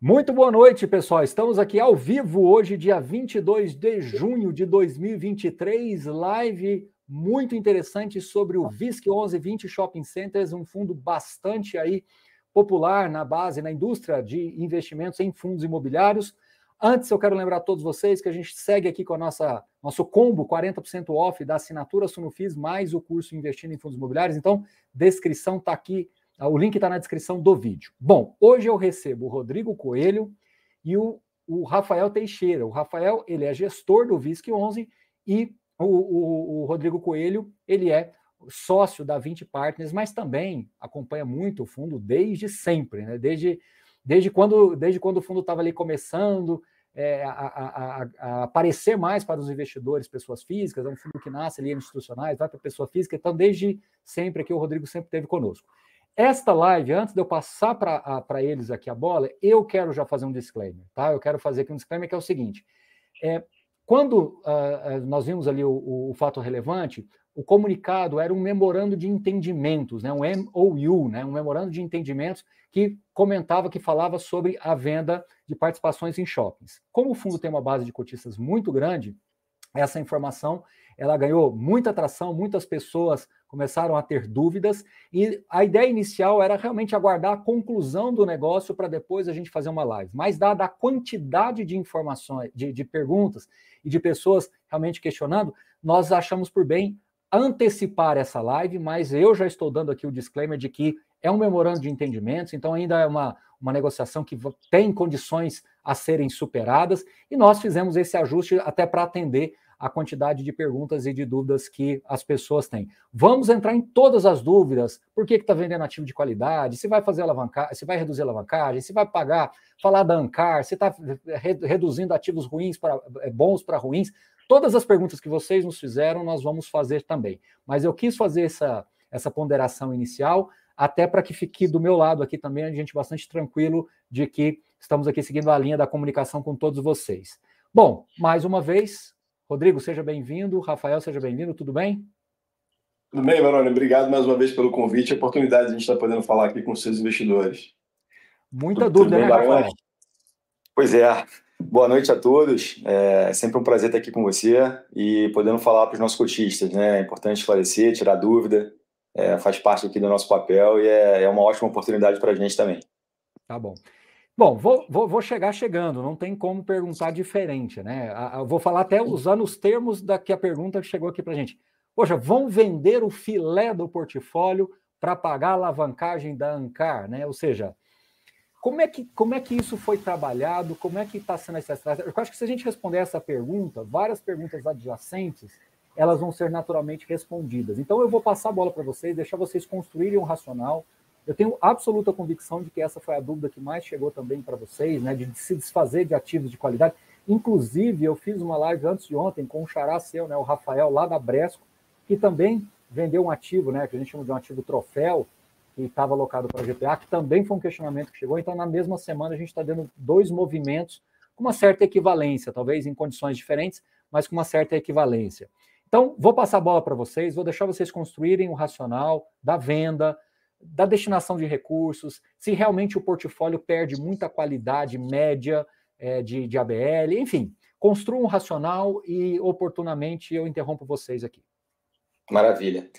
Muito boa noite, pessoal. Estamos aqui ao vivo hoje, dia 22 de junho de 2023, live muito interessante sobre o VISC 1120 Shopping Centers, um fundo bastante aí popular na base, na indústria de investimentos em fundos imobiliários. Antes, eu quero lembrar a todos vocês que a gente segue aqui com a nossa nosso combo 40% off da assinatura Sunufis mais o curso Investindo em Fundos Imobiliários. Então, descrição está aqui? O link está na descrição do vídeo. Bom, hoje eu recebo o Rodrigo Coelho e o, o Rafael Teixeira. O Rafael, ele é gestor do VISC 11 e o, o, o Rodrigo Coelho, ele é sócio da 20 Partners, mas também acompanha muito o fundo desde sempre, né? Desde, desde, quando, desde quando o fundo estava ali começando é, a, a, a, aparecer mais para os investidores, pessoas físicas, é um fundo que nasce ali institucionais, vai para pessoa física, então desde sempre aqui o Rodrigo sempre esteve conosco. Esta live, antes de eu passar para eles aqui a bola, eu quero já fazer um disclaimer, tá? Eu quero fazer aqui um disclaimer que é o seguinte: é, quando uh, nós vimos ali o, o, fato relevante, o comunicado era um memorando de entendimentos, né? um MOU, né? um memorando de entendimentos que comentava, que falava sobre a venda de participações em shoppings. Como o fundo tem uma base de cotistas muito grande, essa informação ela ganhou muita atração, muitas pessoas começaram a ter dúvidas e a ideia inicial era realmente aguardar a conclusão do negócio para depois a gente fazer uma live. Mas dada a quantidade de informações, de, de perguntas e de pessoas realmente questionando, nós achamos por bem antecipar essa live, mas eu já estou dando aqui o disclaimer de que é um memorando de entendimentos, então ainda é uma, uma negociação que tem condições a serem superadas, e nós fizemos esse ajuste até para atender a quantidade de perguntas e de dúvidas que as pessoas têm. Vamos entrar em todas as dúvidas. Por que está vendendo ativo de qualidade? Se vai fazer alavancagem, se vai reduzir a alavancagem, se vai pagar, falar da Ancar, se está reduzindo ativos ruins para é, bons para ruins. Todas as perguntas que vocês nos fizeram, nós vamos fazer também. Mas eu quis fazer essa, essa ponderação inicial, até para que fique do meu lado aqui também, a gente bastante tranquilo de que estamos aqui seguindo a linha da comunicação com todos vocês. Bom, mais uma vez, Rodrigo, seja bem-vindo. Rafael, seja bem-vindo. Tudo bem? Tudo bem, Maroni. Obrigado mais uma vez pelo convite e oportunidade de a gente estar podendo falar aqui com os seus investidores. Muita Tudo dúvida, bem, né, Rafael? Pois é. Boa noite a todos. É sempre um prazer estar aqui com você e podendo falar para os nossos cotistas. Né? É importante esclarecer, tirar dúvida. É, faz parte aqui do nosso papel e é, é uma ótima oportunidade para a gente também. Tá bom. Bom, vou, vou, vou, chegar chegando, não tem como perguntar diferente, né? Eu vou falar até usando os termos da que a pergunta chegou aqui para a gente. Poxa, vão vender o filé do portfólio para pagar a alavancagem da Ancar, né? Ou seja, como é que, como é que isso foi trabalhado? Como é que está sendo essa estratégia? Eu acho que se a gente responder essa pergunta, várias perguntas adjacentes, elas vão ser naturalmente respondidas. Então eu vou passar a bola para vocês, deixar vocês construírem um racional, eu tenho absoluta convicção de que essa foi a dúvida que mais chegou também para vocês, né, de se desfazer de ativos de qualidade. Inclusive, eu fiz uma live antes de ontem com um xará seu, né, o Rafael, lá da Bresco, que também vendeu um ativo, né, que a gente chama de um ativo troféu, que estava alocado para a GPA, que também foi um questionamento que chegou. Então, na mesma semana, a gente está dando dois movimentos com uma certa equivalência, talvez em condições diferentes, mas com uma certa equivalência. Então, vou passar a bola para vocês, vou deixar vocês construírem o racional da venda, da destinação de recursos, se realmente o portfólio perde muita qualidade média é, de, de ABL, enfim, construa um racional e oportunamente eu interrompo vocês aqui. Maravilha.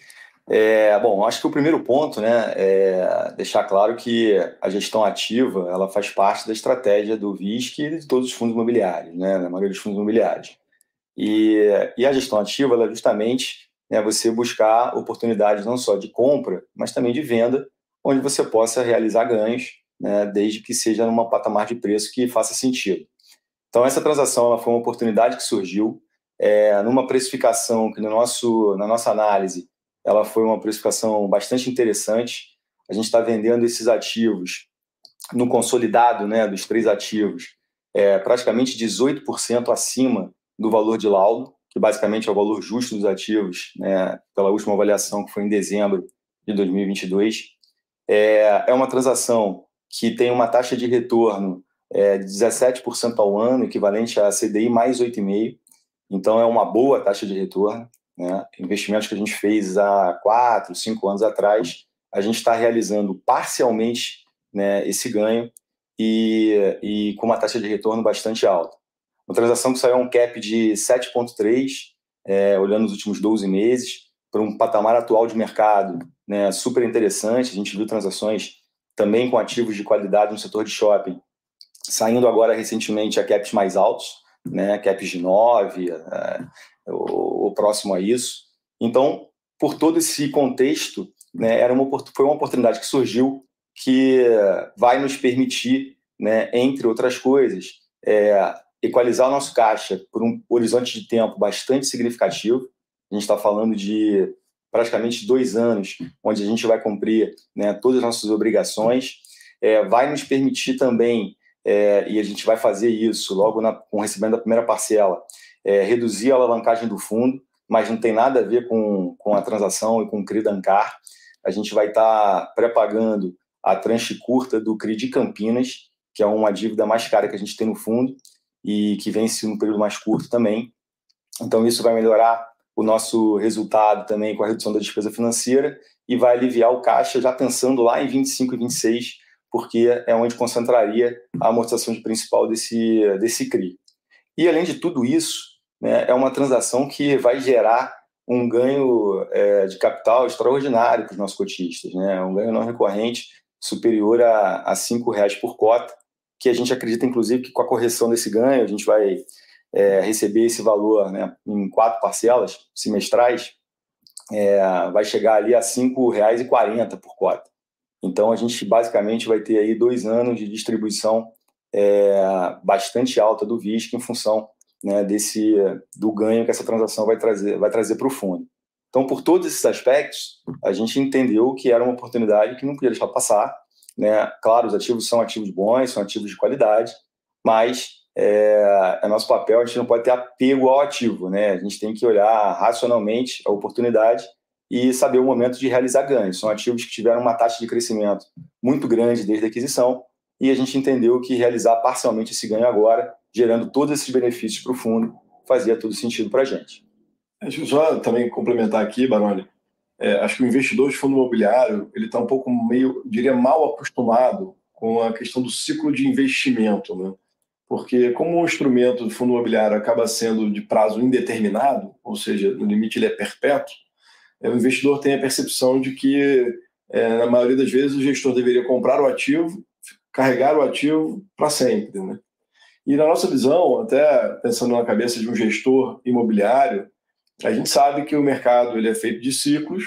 É, bom, acho que o primeiro ponto, né, é deixar claro que a gestão ativa, ela faz parte da estratégia do VISC e de todos os fundos imobiliários, né, na maioria dos fundos imobiliários. E, e a gestão ativa, ela justamente né, você buscar oportunidades não só de compra, mas também de venda, onde você possa realizar ganhos, né, desde que seja numa patamar de preço que faça sentido. Então, essa transação foi uma oportunidade que surgiu é, numa precificação que, no nosso, na nossa análise, ela foi uma precificação bastante interessante. A gente está vendendo esses ativos no consolidado né, dos três ativos, é, praticamente 18% acima do valor de laudo basicamente é o valor justo dos ativos, né, pela última avaliação que foi em dezembro de 2022. É, é uma transação que tem uma taxa de retorno é, de 17% ao ano, equivalente a CDI mais 8,5%. Então, é uma boa taxa de retorno. Né? Investimentos que a gente fez há quatro, cinco anos atrás, a gente está realizando parcialmente né, esse ganho. e, e com uma taxa de retorno bastante alta. Uma transação que saiu um cap de 7,3, é, olhando os últimos 12 meses, para um patamar atual de mercado né, super interessante. A gente viu transações também com ativos de qualidade no setor de shopping, saindo agora recentemente a caps mais altos, né, caps de 9, é, ou, próximo a isso. Então, por todo esse contexto, né, era uma, foi uma oportunidade que surgiu que vai nos permitir, né, entre outras coisas, é, equalizar o nosso caixa por um horizonte de tempo bastante significativo. A gente está falando de praticamente dois anos, onde a gente vai cumprir né, todas as nossas obrigações. É, vai nos permitir também, é, e a gente vai fazer isso logo na, com o recebimento da primeira parcela, é, reduzir a alavancagem do fundo, mas não tem nada a ver com, com a transação e com o CRI Dancar. A gente vai estar tá pré-pagando a tranche curta do CRI de Campinas, que é uma dívida mais cara que a gente tem no fundo e que vence no período mais curto também. Então, isso vai melhorar o nosso resultado também com a redução da despesa financeira e vai aliviar o caixa já pensando lá em 25 e 26, porque é onde concentraria a amortização de principal desse, desse CRI. E, além de tudo isso, né, é uma transação que vai gerar um ganho é, de capital extraordinário para os nossos cotistas, né, um ganho não recorrente superior a, a R$ reais por cota, que a gente acredita, inclusive, que com a correção desse ganho, a gente vai é, receber esse valor né, em quatro parcelas semestrais, é, vai chegar ali a R$ 5,40 por cota. Então, a gente basicamente vai ter aí dois anos de distribuição é, bastante alta do VISC em função né, desse do ganho que essa transação vai trazer vai trazer para o fundo. Então, por todos esses aspectos, a gente entendeu que era uma oportunidade que não podia deixar passar. Né? Claro, os ativos são ativos bons, são ativos de qualidade, mas é, é nosso papel, a gente não pode ter apego ao ativo. Né? A gente tem que olhar racionalmente a oportunidade e saber o momento de realizar ganhos. São ativos que tiveram uma taxa de crescimento muito grande desde a aquisição e a gente entendeu que realizar parcialmente esse ganho agora, gerando todos esses benefícios para o fundo, fazia todo sentido para a gente. Deixa eu só também complementar aqui, Baroni. É, acho que o investidor de fundo imobiliário ele está um pouco meio, diria, mal acostumado com a questão do ciclo de investimento, né? Porque como o instrumento do fundo imobiliário acaba sendo de prazo indeterminado, ou seja, no limite ele é perpétuo, é, o investidor tem a percepção de que, é, na maioria das vezes, o gestor deveria comprar o ativo, carregar o ativo para sempre, né? E na nossa visão, até pensando na cabeça de um gestor imobiliário, a gente sabe que o mercado ele é feito de ciclos,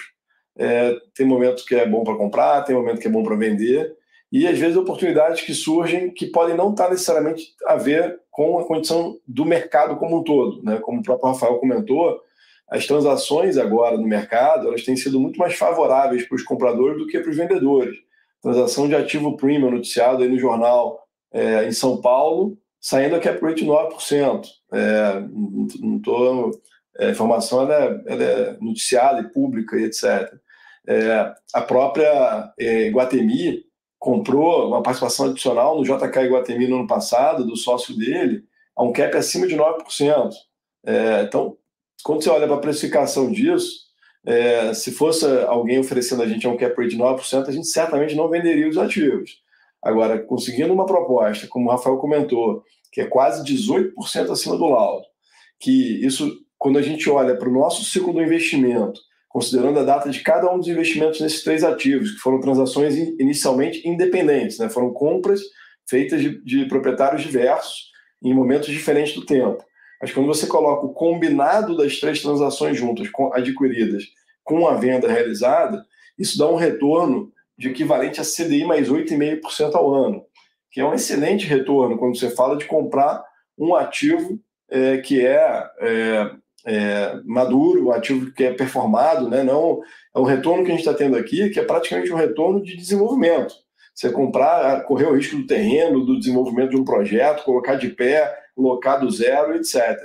é, tem momentos que é bom para comprar, tem momentos que é bom para vender, e às vezes oportunidades que surgem que podem não estar necessariamente a ver com a condição do mercado como um todo. Né? Como o próprio Rafael comentou, as transações agora no mercado elas têm sido muito mais favoráveis para os compradores do que para os vendedores. Transação de ativo premium noticiado aí no jornal é, em São Paulo, saindo a cap rate 9%. É, não estou a informação ela é, ela é, noticiada e pública e etc. É, a própria é, Guatemi comprou uma participação adicional no JK Guatemi no ano passado, do sócio dele, a um cap acima de 9%. É, então, quando você olha para a precificação disso, é, se fosse alguém oferecendo a gente um cap rate de 9%, a gente certamente não venderia os ativos. Agora, conseguindo uma proposta, como o Rafael comentou, que é quase 18% acima do laudo, que isso quando a gente olha para o nosso ciclo do investimento, considerando a data de cada um dos investimentos nesses três ativos, que foram transações inicialmente independentes, né? foram compras feitas de, de proprietários diversos em momentos diferentes do tempo. Mas quando você coloca o combinado das três transações juntas, adquiridas, com a venda realizada, isso dá um retorno de equivalente a CDI mais 8,5% ao ano, que é um excelente retorno quando você fala de comprar um ativo é, que é, é é, maduro, ativo que é performado, né? não é um retorno que a gente está tendo aqui, que é praticamente um retorno de desenvolvimento. Você comprar, correr o risco do terreno, do desenvolvimento de um projeto, colocar de pé, locar do zero, etc.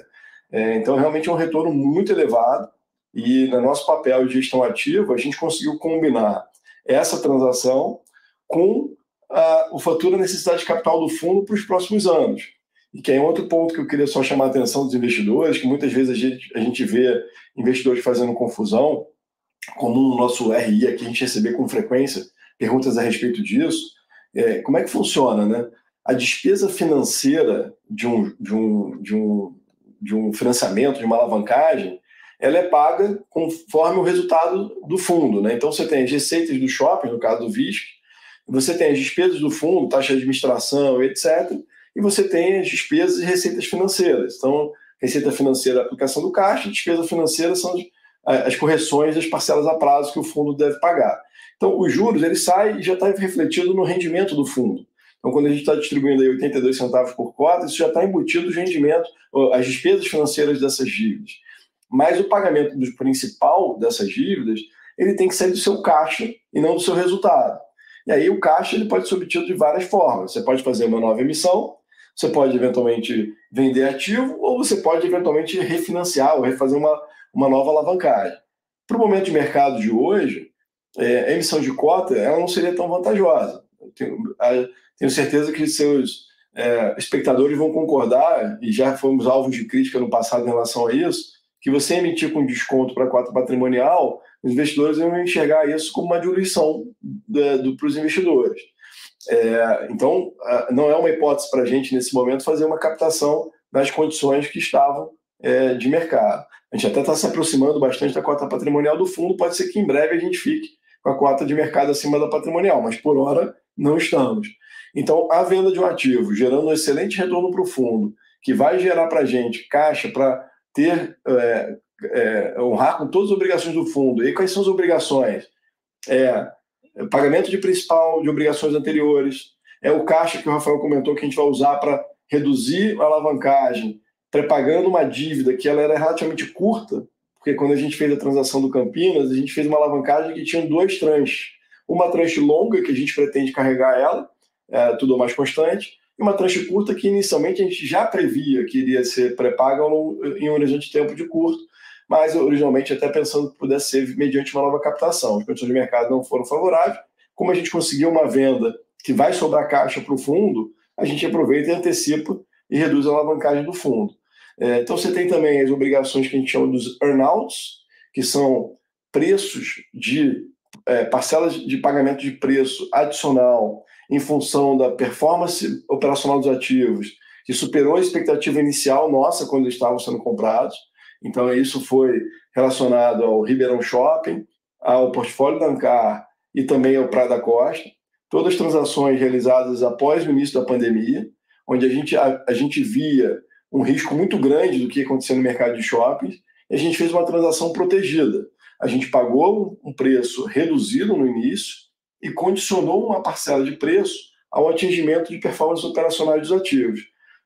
É, então, realmente é um retorno muito elevado e no nosso papel de gestão ativa, a gente conseguiu combinar essa transação com a, o fatura necessidade de capital do fundo para os próximos anos. E que é outro ponto que eu queria só chamar a atenção dos investidores, que muitas vezes a gente, a gente vê investidores fazendo confusão, como no nosso RI aqui, a gente receber com frequência perguntas a respeito disso. É, como é que funciona, né? a despesa financeira de um, de um, de um, de um financiamento, de uma alavancagem, ela é paga conforme o resultado do fundo. Né? Então, você tem as receitas do shopping, no caso do VISC, você tem as despesas do fundo, taxa de administração, etc., e você tem as despesas e receitas financeiras. Então, receita financeira é a aplicação do caixa, despesa financeira são as, as correções das parcelas a prazo que o fundo deve pagar. Então, os juros, ele sai e já está refletido no rendimento do fundo. Então, quando a gente está distribuindo aí 82 centavos por cota, isso já está embutido no rendimento, as despesas financeiras dessas dívidas. Mas o pagamento do principal dessas dívidas, ele tem que sair do seu caixa e não do seu resultado. E aí o caixa ele pode ser obtido de várias formas. Você pode fazer uma nova emissão, você pode eventualmente vender ativo, ou você pode eventualmente refinanciar ou refazer uma, uma nova alavancagem. Para o momento de mercado de hoje, é, a emissão de cota ela não seria tão vantajosa. tenho, tenho certeza que seus é, espectadores vão concordar, e já fomos alvos de crítica no passado em relação a isso, que você emitir com desconto para a cota patrimonial, os investidores vão enxergar isso como uma diluição para os investidores. É, então, não é uma hipótese para a gente, nesse momento, fazer uma captação nas condições que estavam é, de mercado. A gente até está se aproximando bastante da cota patrimonial do fundo, pode ser que em breve a gente fique com a cota de mercado acima da patrimonial, mas por hora não estamos. Então, a venda de um ativo gerando um excelente retorno para o fundo, que vai gerar para a gente caixa para ter é, é, honrar com todas as obrigações do fundo. E quais são as obrigações? É, pagamento de principal de obrigações anteriores, é o caixa que o Rafael comentou que a gente vai usar para reduzir a alavancagem, prepagando uma dívida que ela era relativamente curta, porque quando a gente fez a transação do Campinas, a gente fez uma alavancagem que tinha dois tranches. Uma tranche longa, que a gente pretende carregar ela, é, tudo mais constante, e uma tranche curta que inicialmente a gente já previa que iria ser pré-paga em um horizonte de tempo de curto, mas originalmente até pensando que pudesse ser mediante uma nova captação. As condições de mercado não foram favoráveis. Como a gente conseguiu uma venda que vai sobrar caixa para o fundo, a gente aproveita e antecipa e reduz a alavancagem do fundo. É, então você tem também as obrigações que a gente chama dos earnouts, que são preços de é, parcelas de pagamento de preço adicional em função da performance operacional dos ativos, que superou a expectativa inicial nossa quando eles estavam sendo comprados. Então, isso foi relacionado ao Ribeirão Shopping, ao portfólio da Ancar e também ao Praia da Costa. Todas as transações realizadas após o início da pandemia, onde a gente, a, a gente via um risco muito grande do que acontecia no mercado de shoppings, e a gente fez uma transação protegida. A gente pagou um preço reduzido no início, e condicionou uma parcela de preço ao atingimento de performance operacional dos ativos.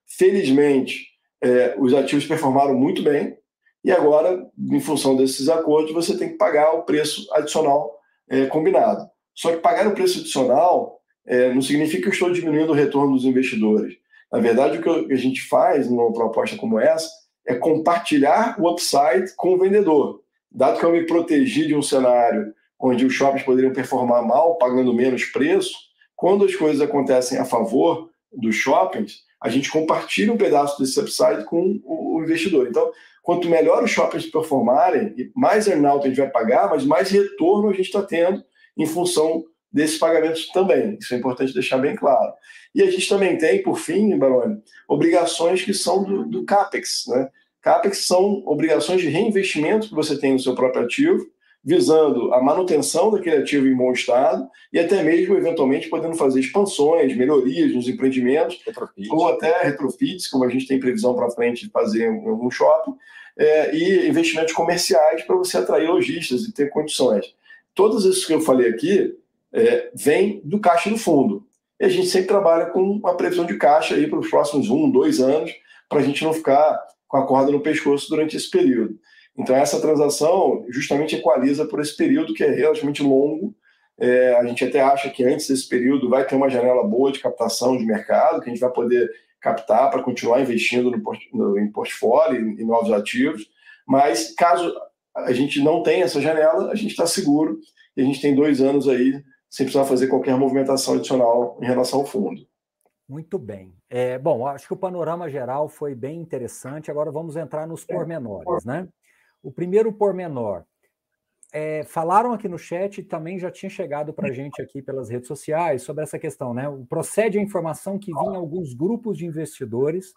Felizmente, é, os ativos performaram muito bem e agora, em função desses acordos, você tem que pagar o preço adicional é, combinado. Só que pagar o preço adicional é, não significa que eu estou diminuindo o retorno dos investidores. Na verdade, o que a gente faz numa proposta como essa é compartilhar o upside com o vendedor. Dado que eu me protegi de um cenário onde os shoppings poderiam performar mal, pagando menos preço, quando as coisas acontecem a favor dos shoppings, a gente compartilha um pedaço desse upside com o investidor. Então, quanto melhor os shoppings performarem, mais earnout a gente vai pagar, mas mais retorno a gente está tendo em função desses pagamentos também. Isso é importante deixar bem claro. E a gente também tem, por fim, Baroni, obrigações que são do, do CAPEX. Né? CAPEX são obrigações de reinvestimento que você tem no seu próprio ativo, visando a manutenção daquele ativo em bom estado e até mesmo, eventualmente, podendo fazer expansões, melhorias nos empreendimentos, Retrofit. ou até retrofits, como a gente tem previsão para frente de fazer em algum shopping, é, e investimentos comerciais para você atrair lojistas e ter condições. Todos esses que eu falei aqui é, vêm do caixa do fundo. E a gente sempre trabalha com uma previsão de caixa aí para os próximos um, dois anos, para a gente não ficar com a corda no pescoço durante esse período. Então, essa transação justamente equaliza por esse período que é relativamente longo. É, a gente até acha que antes desse período vai ter uma janela boa de captação de mercado, que a gente vai poder captar para continuar investindo no, no, em portfólio, em, em novos ativos. Mas caso a gente não tenha essa janela, a gente está seguro e a gente tem dois anos aí sem precisar fazer qualquer movimentação adicional em relação ao fundo. Muito bem. É, bom, acho que o panorama geral foi bem interessante. Agora vamos entrar nos é. pormenores, né? O primeiro pormenor. é, falaram aqui no chat também já tinha chegado para a gente aqui pelas redes sociais sobre essa questão, né? Procede a informação que vinha alguns grupos de investidores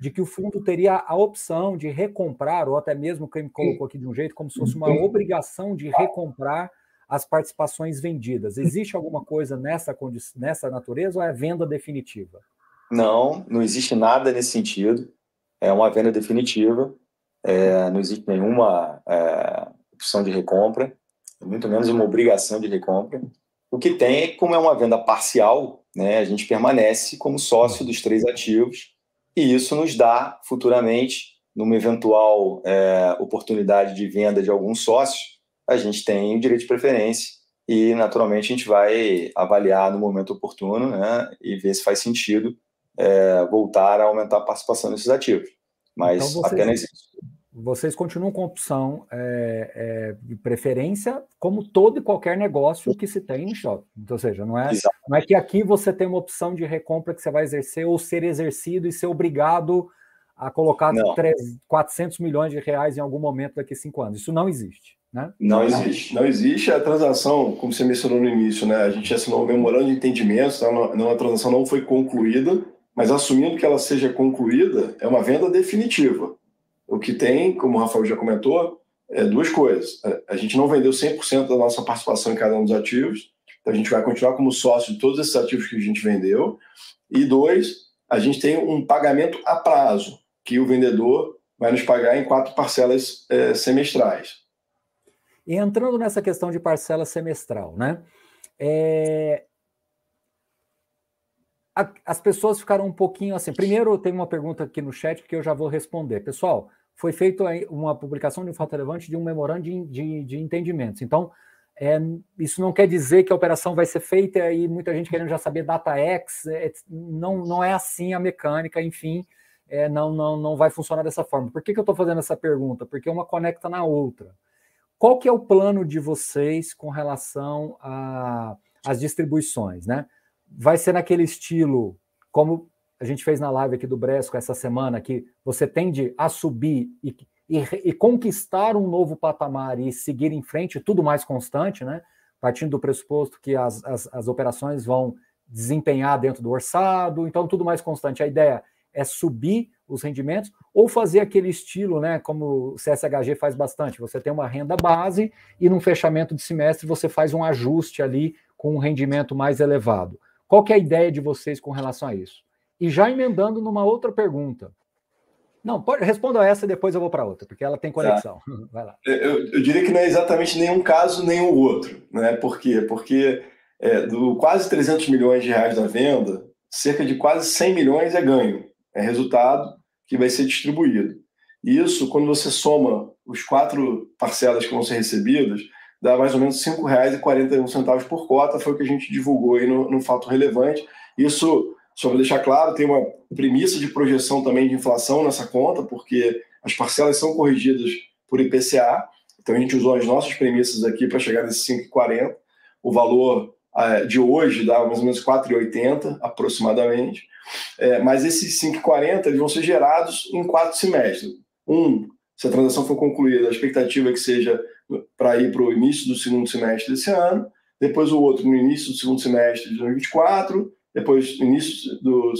de que o fundo teria a opção de recomprar, ou até mesmo quem colocou aqui de um jeito, como se fosse uma obrigação de recomprar as participações vendidas. Existe alguma coisa nessa, nessa natureza ou é venda definitiva? Não, não existe nada nesse sentido. É uma venda definitiva. É, não existe nenhuma é, opção de recompra, muito menos uma obrigação de recompra. O que tem é como é uma venda parcial, né, a gente permanece como sócio dos três ativos e isso nos dá futuramente, numa eventual é, oportunidade de venda de algum sócio, a gente tem o direito de preferência e, naturalmente, a gente vai avaliar no momento oportuno né, e ver se faz sentido é, voltar a aumentar a participação nesses ativos. Mas então vocês, apenas isso. Vocês continuam com opção é, é, de preferência, como todo e qualquer negócio que se tem em shopping. Então, ou seja, não é, não é que aqui você tem uma opção de recompra que você vai exercer ou ser exercido e ser obrigado a colocar 3, 400 milhões de reais em algum momento daqui a cinco anos. Isso não existe. Né? Não existe. Não existe a transação, como você mencionou no início, né? A gente assinou um memorando de entendimento, então a transação não foi concluída, mas assumindo que ela seja concluída, é uma venda definitiva. O que tem, como o Rafael já comentou, é duas coisas. É, a gente não vendeu 100% da nossa participação em cada um dos ativos, então a gente vai continuar como sócio de todos esses ativos que a gente vendeu. E dois, a gente tem um pagamento a prazo, que o vendedor vai nos pagar em quatro parcelas é, semestrais. E entrando nessa questão de parcela semestral, né? É... As pessoas ficaram um pouquinho assim. Primeiro, tem uma pergunta aqui no chat que eu já vou responder. Pessoal, foi feita uma publicação de um fato relevante de um memorando de, de, de entendimentos. Então, é, isso não quer dizer que a operação vai ser feita e muita gente querendo já saber data X. É, não, não é assim a mecânica, enfim, é, não, não, não vai funcionar dessa forma. Por que, que eu estou fazendo essa pergunta? Porque uma conecta na outra. Qual que é o plano de vocês com relação às distribuições, né? Vai ser naquele estilo, como a gente fez na live aqui do Bresco essa semana, que você tende a subir e, e, e conquistar um novo patamar e seguir em frente, tudo mais constante, né? Partindo do pressuposto que as, as, as operações vão desempenhar dentro do orçado, então tudo mais constante. A ideia é subir os rendimentos, ou fazer aquele estilo, né, como o CSHG faz bastante. Você tem uma renda base e no fechamento de semestre você faz um ajuste ali com um rendimento mais elevado. Qual que é a ideia de vocês com relação a isso? E já emendando numa outra pergunta. Não, pode, responda essa e depois eu vou para outra, porque ela tem conexão. Tá. Vai lá. Eu, eu, diria que não é exatamente nenhum caso nem o outro. Né? Por quê? Porque é, do quase 300 milhões de reais da venda, cerca de quase 100 milhões é ganho é resultado que vai ser distribuído. Isso, quando você soma os quatro parcelas que vão ser recebidas, dá mais ou menos R$ 5,41 por cota, foi o que a gente divulgou aí no, no fato relevante. Isso, só para deixar claro, tem uma premissa de projeção também de inflação nessa conta, porque as parcelas são corrigidas por IPCA, então a gente usou as nossas premissas aqui para chegar nesse 5,40. O valor eh, de hoje dá mais ou menos 4,80 aproximadamente. É, mas esses 5,40 eles vão ser gerados em quatro semestres. Um, se a transação for concluída, a expectativa é que seja para ir para o início do segundo semestre desse ano, depois o outro no início do segundo semestre de 2024, depois início do,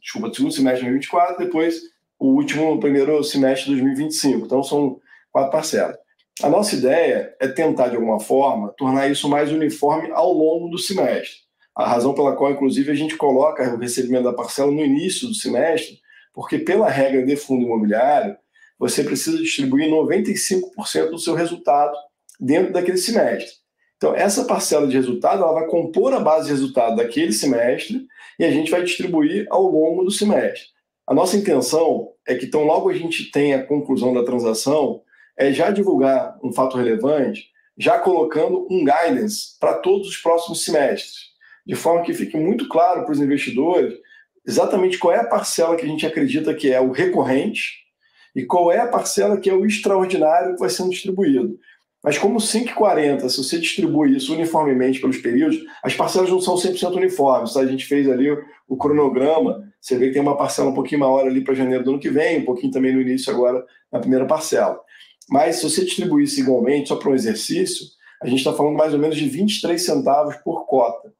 desculpa, do segundo semestre de 2024, depois o último primeiro semestre de 2025. Então são quatro parcelas. A nossa ideia é tentar, de alguma forma, tornar isso mais uniforme ao longo do semestre. A razão pela qual, inclusive, a gente coloca o recebimento da parcela no início do semestre, porque, pela regra de fundo imobiliário, você precisa distribuir 95% do seu resultado dentro daquele semestre. Então, essa parcela de resultado ela vai compor a base de resultado daquele semestre e a gente vai distribuir ao longo do semestre. A nossa intenção é que, tão logo a gente tenha a conclusão da transação, é já divulgar um fato relevante, já colocando um guidance para todos os próximos semestres de forma que fique muito claro para os investidores exatamente qual é a parcela que a gente acredita que é o recorrente e qual é a parcela que é o extraordinário que vai sendo distribuído. Mas como 5,40, se você distribui isso uniformemente pelos períodos, as parcelas não são 100% uniformes. Tá? A gente fez ali o, cronograma, você vê que tem uma parcela um pouquinho maior ali para janeiro do ano que vem, um pouquinho também no início agora na primeira parcela. Mas se você distribuísse igualmente, só para um exercício, a gente está falando mais ou menos de 23 centavos por cota.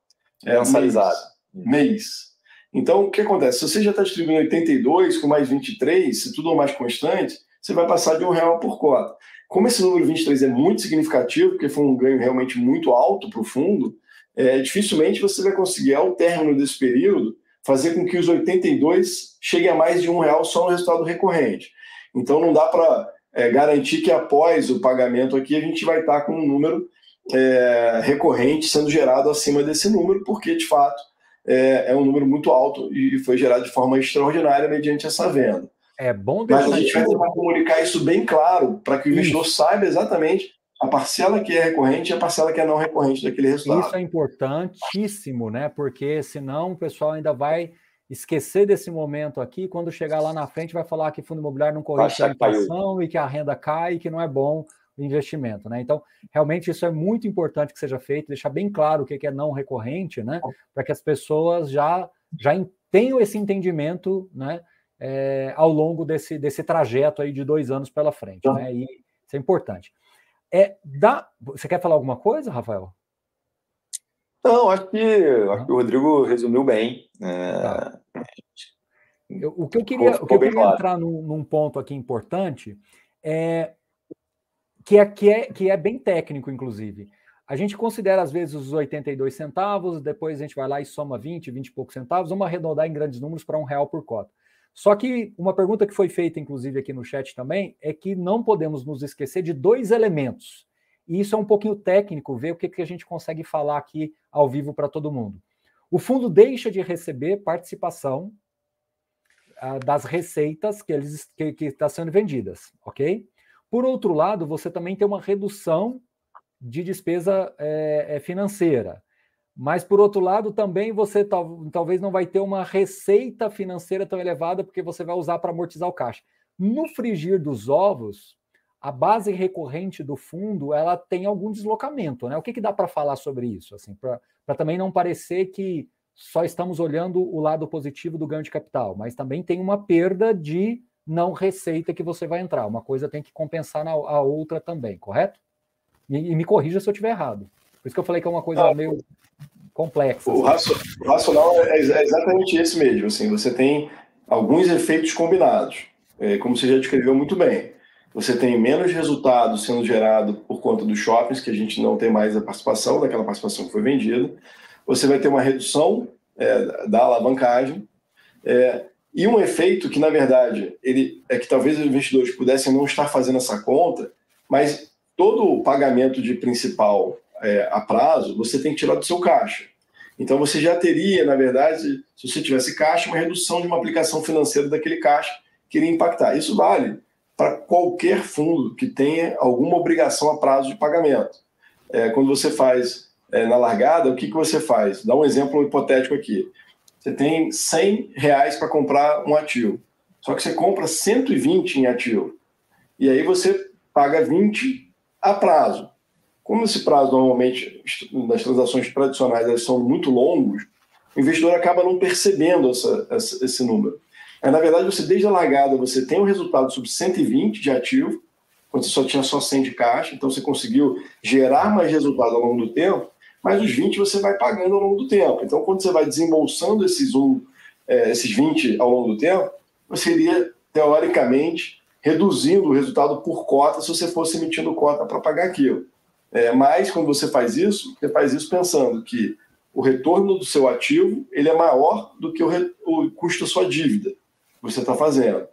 É, mensalizado. Mês. mês. Então, o que acontece? Se você já está distribuindo 82 com mais 23, se tudo é mais constante, você vai passar de um real por cota. Como esse número 23 é muito significativo, porque foi um ganho realmente muito alto para o fundo, é, dificilmente você vai conseguir, ao término desse período, fazer com que os 82 cheguem a mais de um real só no resultado recorrente. Então não dá para é, garantir que após o pagamento aqui a gente vai estar com um número é, recorrente sendo gerado acima desse número, porque de fato é, é, um número muito alto e foi gerado de forma extraordinária mediante essa venda. É bom Mas a gente vai tentar comunicar isso bem claro para que o investidor isso. saiba exatamente a parcela que é recorrente e a parcela que é não recorrente daquele resultado. Isso é importantíssimo, né? Porque senão o pessoal ainda vai esquecer desse momento aqui, quando chegar lá na frente vai falar que fundo imobiliário não corrige a inflação e que a renda cai e que não é bom o investimento, né? Então, realmente isso é muito importante que seja feito, deixar bem claro o que é não recorrente, né? Para que as pessoas já, já tenham esse entendimento, né? É, ao longo desse, desse trajeto aí de dois anos pela frente, tá. né? E isso é importante. É, dá... Você quer falar alguma coisa, Rafael? Não, acho que, acho que o Rodrigo resumiu bem. É... Tá. Eu, o que eu queria, o que eu queria claro. entrar num, num, ponto aqui importante é que, é que é que é bem técnico, inclusive. A gente considera às vezes os 82 centavos, depois a gente vai lá e soma 20, 20 e poucos centavos, vamos arredondar em grandes números para um real por cota. Só que uma pergunta que foi feita, inclusive, aqui no chat também, é que não podemos nos esquecer de dois elementos. E isso é um pouquinho técnico, ver o que, que a gente consegue falar aqui ao vivo para todo mundo. O fundo deixa de receber participação uh, das receitas que eles que está sendo vendidas, ok? Por outro lado, você também tem uma redução de despesa é, financeira. Mas, por outro lado, também você tal, talvez não vai ter uma receita financeira tão elevada, porque você vai usar para amortizar o caixa. No frigir dos ovos, a base recorrente do fundo ela tem algum deslocamento. Né? O que, que dá para falar sobre isso? Assim, para também não parecer que só estamos olhando o lado positivo do ganho de capital, mas também tem uma perda de não receita que você vai entrar. Uma coisa tem que compensar na, a outra também, correto? E, e me corrija se eu estiver errado. Por isso que eu falei que é uma coisa ah, meio complexa. O, assim. racional é, é exatamente esse mesmo. Assim, você tem alguns efeitos combinados, é, como você já descreveu muito bem. Você tem menos resultado sendo gerado por conta dos shoppings, que a gente não tem mais a participação daquela participação que foi vendida. Você vai ter uma redução é, da alavancagem. É, e um efeito que, na verdade, ele é que talvez os investidores pudessem não estar fazendo essa conta, mas todo o pagamento de principal é, a prazo, você tem que tirar do seu caixa. Então você já teria, na verdade, se você tivesse caixa, uma redução de uma aplicação financeira daquele caixa que iria impactar. Isso vale para qualquer fundo que tenha alguma obrigação a prazo de pagamento. É, quando você faz é, na largada, o que, que você faz? Dá um exemplo hipotético aqui. Você tem 100 reais para comprar um ativo, só que você compra 120 em ativo. E aí você paga 20 a prazo. Como esse prazo normalmente nas transações tradicionais elas são muito longos, o investidor acaba não percebendo essa, essa, esse número. É, na verdade, você desde a largada você tem um resultado sobre 120 de ativo, quando você só tinha só 100 de caixa, então você conseguiu gerar mais resultado ao longo do tempo, mas os 20 você vai pagando ao longo do tempo. Então, quando você vai desembolsando esses, um, é, esses 20 ao longo do tempo, você iria, teoricamente, reduzindo o resultado por cota se você fosse emitindo cota para pagar aquilo. É, mas quando você faz isso, você faz isso pensando que o retorno do seu ativo ele é maior do que o, re, o custo da sua dívida que você está fazendo.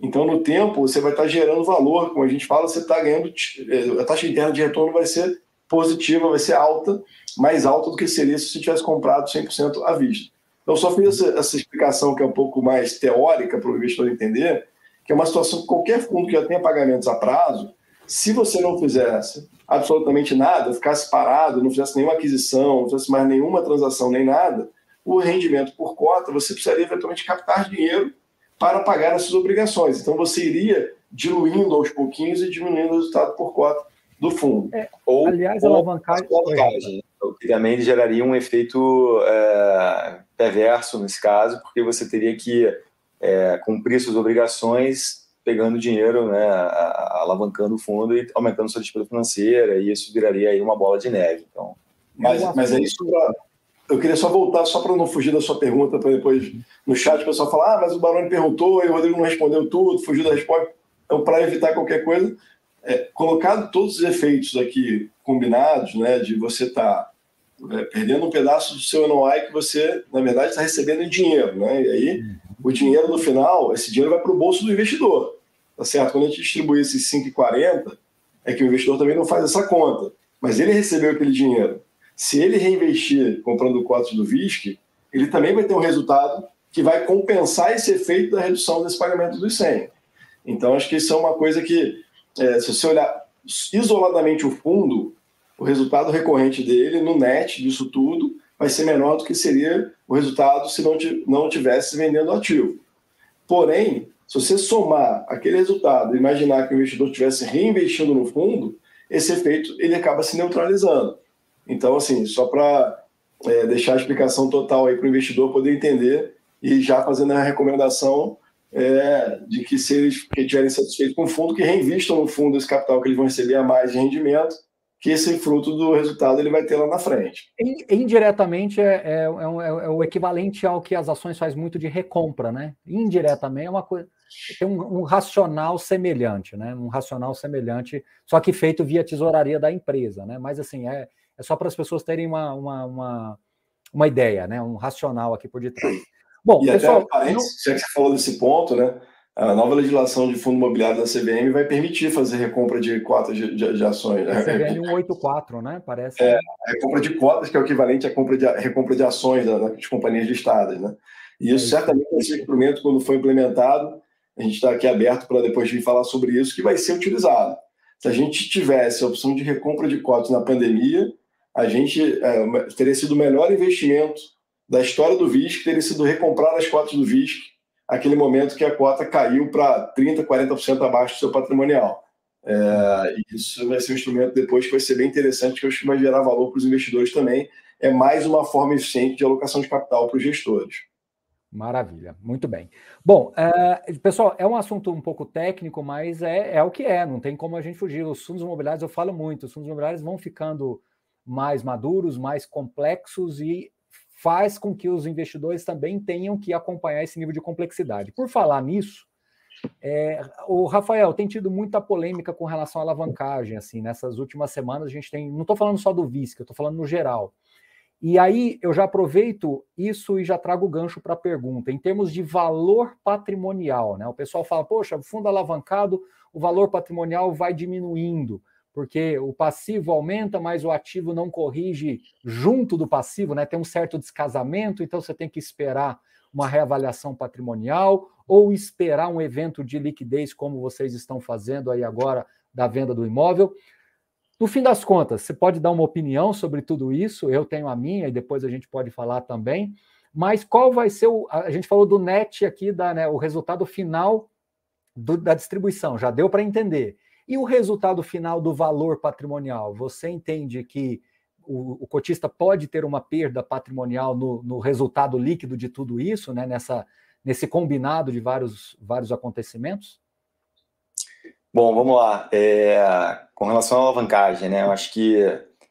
Então, no tempo, você vai estar tá gerando valor. Como a gente fala, você está ganhando. É, a taxa interna de retorno vai ser positiva, vai ser alta, mais alta do que seria se você tivesse comprado 100% à vista. Então, só fiz essa, essa explicação que é um pouco mais teórica para o investidor entender, que é uma situação que qualquer fundo que já tenha pagamentos a prazo, se você não fizesse absolutamente nada, ficasse parado, não fizesse nenhuma aquisição, não fizesse mais nenhuma transação nem nada, o rendimento por cota, você precisaria eventualmente captar dinheiro para pagar essas obrigações. Então você iria diluindo aos pouquinhos e diminuindo o resultado por cota do fundo. É, ou, aliás, a alavancagem. alavancagem que também geraria um efeito é, perverso nesse caso, porque você teria que é, cumprir suas obrigações pegando dinheiro, né, alavancando o fundo e aumentando sua despesa financeira, e isso viraria aí uma bola de neve. Então, mas, mas é isso pra, eu queria só voltar, só para não fugir da sua pergunta, para depois no chat o pessoal falar, ah, mas o Baroni perguntou e o Rodrigo não respondeu tudo, fugiu da resposta. Então, para evitar qualquer coisa, é, colocado todos os efeitos aqui combinados, né, de você estar tá, é, perdendo um pedaço do seu NOI que você, na verdade, está recebendo em dinheiro, né? E aí, o dinheiro no final, esse dinheiro vai para o bolso do investidor, tá certo? Quando a gente distribui esses 5,40, é que o investidor também não faz essa conta, mas ele recebeu aquele dinheiro. Se ele reinvestir comprando cotas do VISC, ele também vai ter um resultado que vai compensar esse efeito da redução desse pagamento dos 100. Então, acho que isso é uma coisa que, é, se você olhar isoladamente o fundo, o resultado recorrente dele no net disso tudo vai ser menor do que seria o resultado se não, não tivesse vendendo ativo. Porém, se você somar aquele resultado e imaginar que o investidor estivesse reinvestindo no fundo, esse efeito ele acaba se neutralizando. Então, assim, só para é, deixar a explicação total aí para o investidor poder entender e já fazendo a recomendação é, de que se eles estiverem satisfeitos com o fundo, que reinvistam no fundo esse capital que eles vão receber a mais de rendimento, que esse fruto do resultado ele vai ter lá na frente. Indiretamente é, é, é, é, o equivalente ao que as ações faz muito de recompra, né? Indiretamente é uma coisa tem um, um, racional semelhante, né? Um racional semelhante, só que feito via tesouraria da empresa, né? Mas assim é, é só para as pessoas terem uma, uma, uma, uma, ideia, né? Um racional aqui por detrás. Bom, e pessoal, até, não... já que você falou desse ponto, né? A nova legislação de fundo imobiliário da CVM vai permitir fazer recompra de cotas de, de, de ações. Né? CVM 184, né? Parece. É, a recompra de cotas, que é o equivalente à compra de, recompra de ações das companhias listadas, né? E isso, é isso. certamente um instrumento, quando for implementado, a gente está aqui aberto para depois vir falar sobre isso, que vai ser utilizado. Se a gente tivesse a opção de recompra de cotas na pandemia, a gente é, teria sido o melhor investimento da história do VISC, teria sido recomprar as cotas do VISC, aquele momento que a cota caiu para 30%, 40% abaixo do seu patrimonial. É, isso vai ser um instrumento depois que vai ser bem interessante, que eu acho que vai gerar valor para os investidores também. É mais uma forma eficiente de alocação de capital para os gestores. Maravilha, muito bem. Bom, é, pessoal, é um assunto um pouco técnico, mas é, é o que é, não tem como a gente fugir. Os fundos imobiliários, eu falo muito, os fundos imobiliários vão ficando mais maduros, mais complexos e faz com que os investidores também tenham que acompanhar esse nível de complexidade. Por falar nisso, é, o Rafael tem tido muita polêmica com relação à alavancagem, assim, nessas últimas semanas a gente tem, não estou falando só do VISC, eu estou falando no geral. E aí eu já aproveito isso e já trago o gancho para a pergunta. Em termos de valor patrimonial, né? O pessoal fala, poxa, fundo alavancado, o valor patrimonial vai diminuindo porque o passivo aumenta, mas o ativo não corrige junto do passivo, né? Tem um certo descasamento, então você tem que esperar uma reavaliação patrimonial ou esperar um evento de liquidez, como vocês estão fazendo aí agora da venda do imóvel. No fim das contas, você pode dar uma opinião sobre tudo isso, eu tenho a minha e depois a gente pode falar também. Mas qual vai ser o. A gente falou do net aqui, da, né, o resultado final do, da distribuição, já deu para entender. E o resultado final do valor patrimonial? Você entende que o, o cotista pode ter uma perda patrimonial no, no, resultado líquido de tudo isso, né? Nessa, nesse combinado de vários, vários acontecimentos? Bom, vamos lá. É, com relação à alavancagem, né? Eu acho que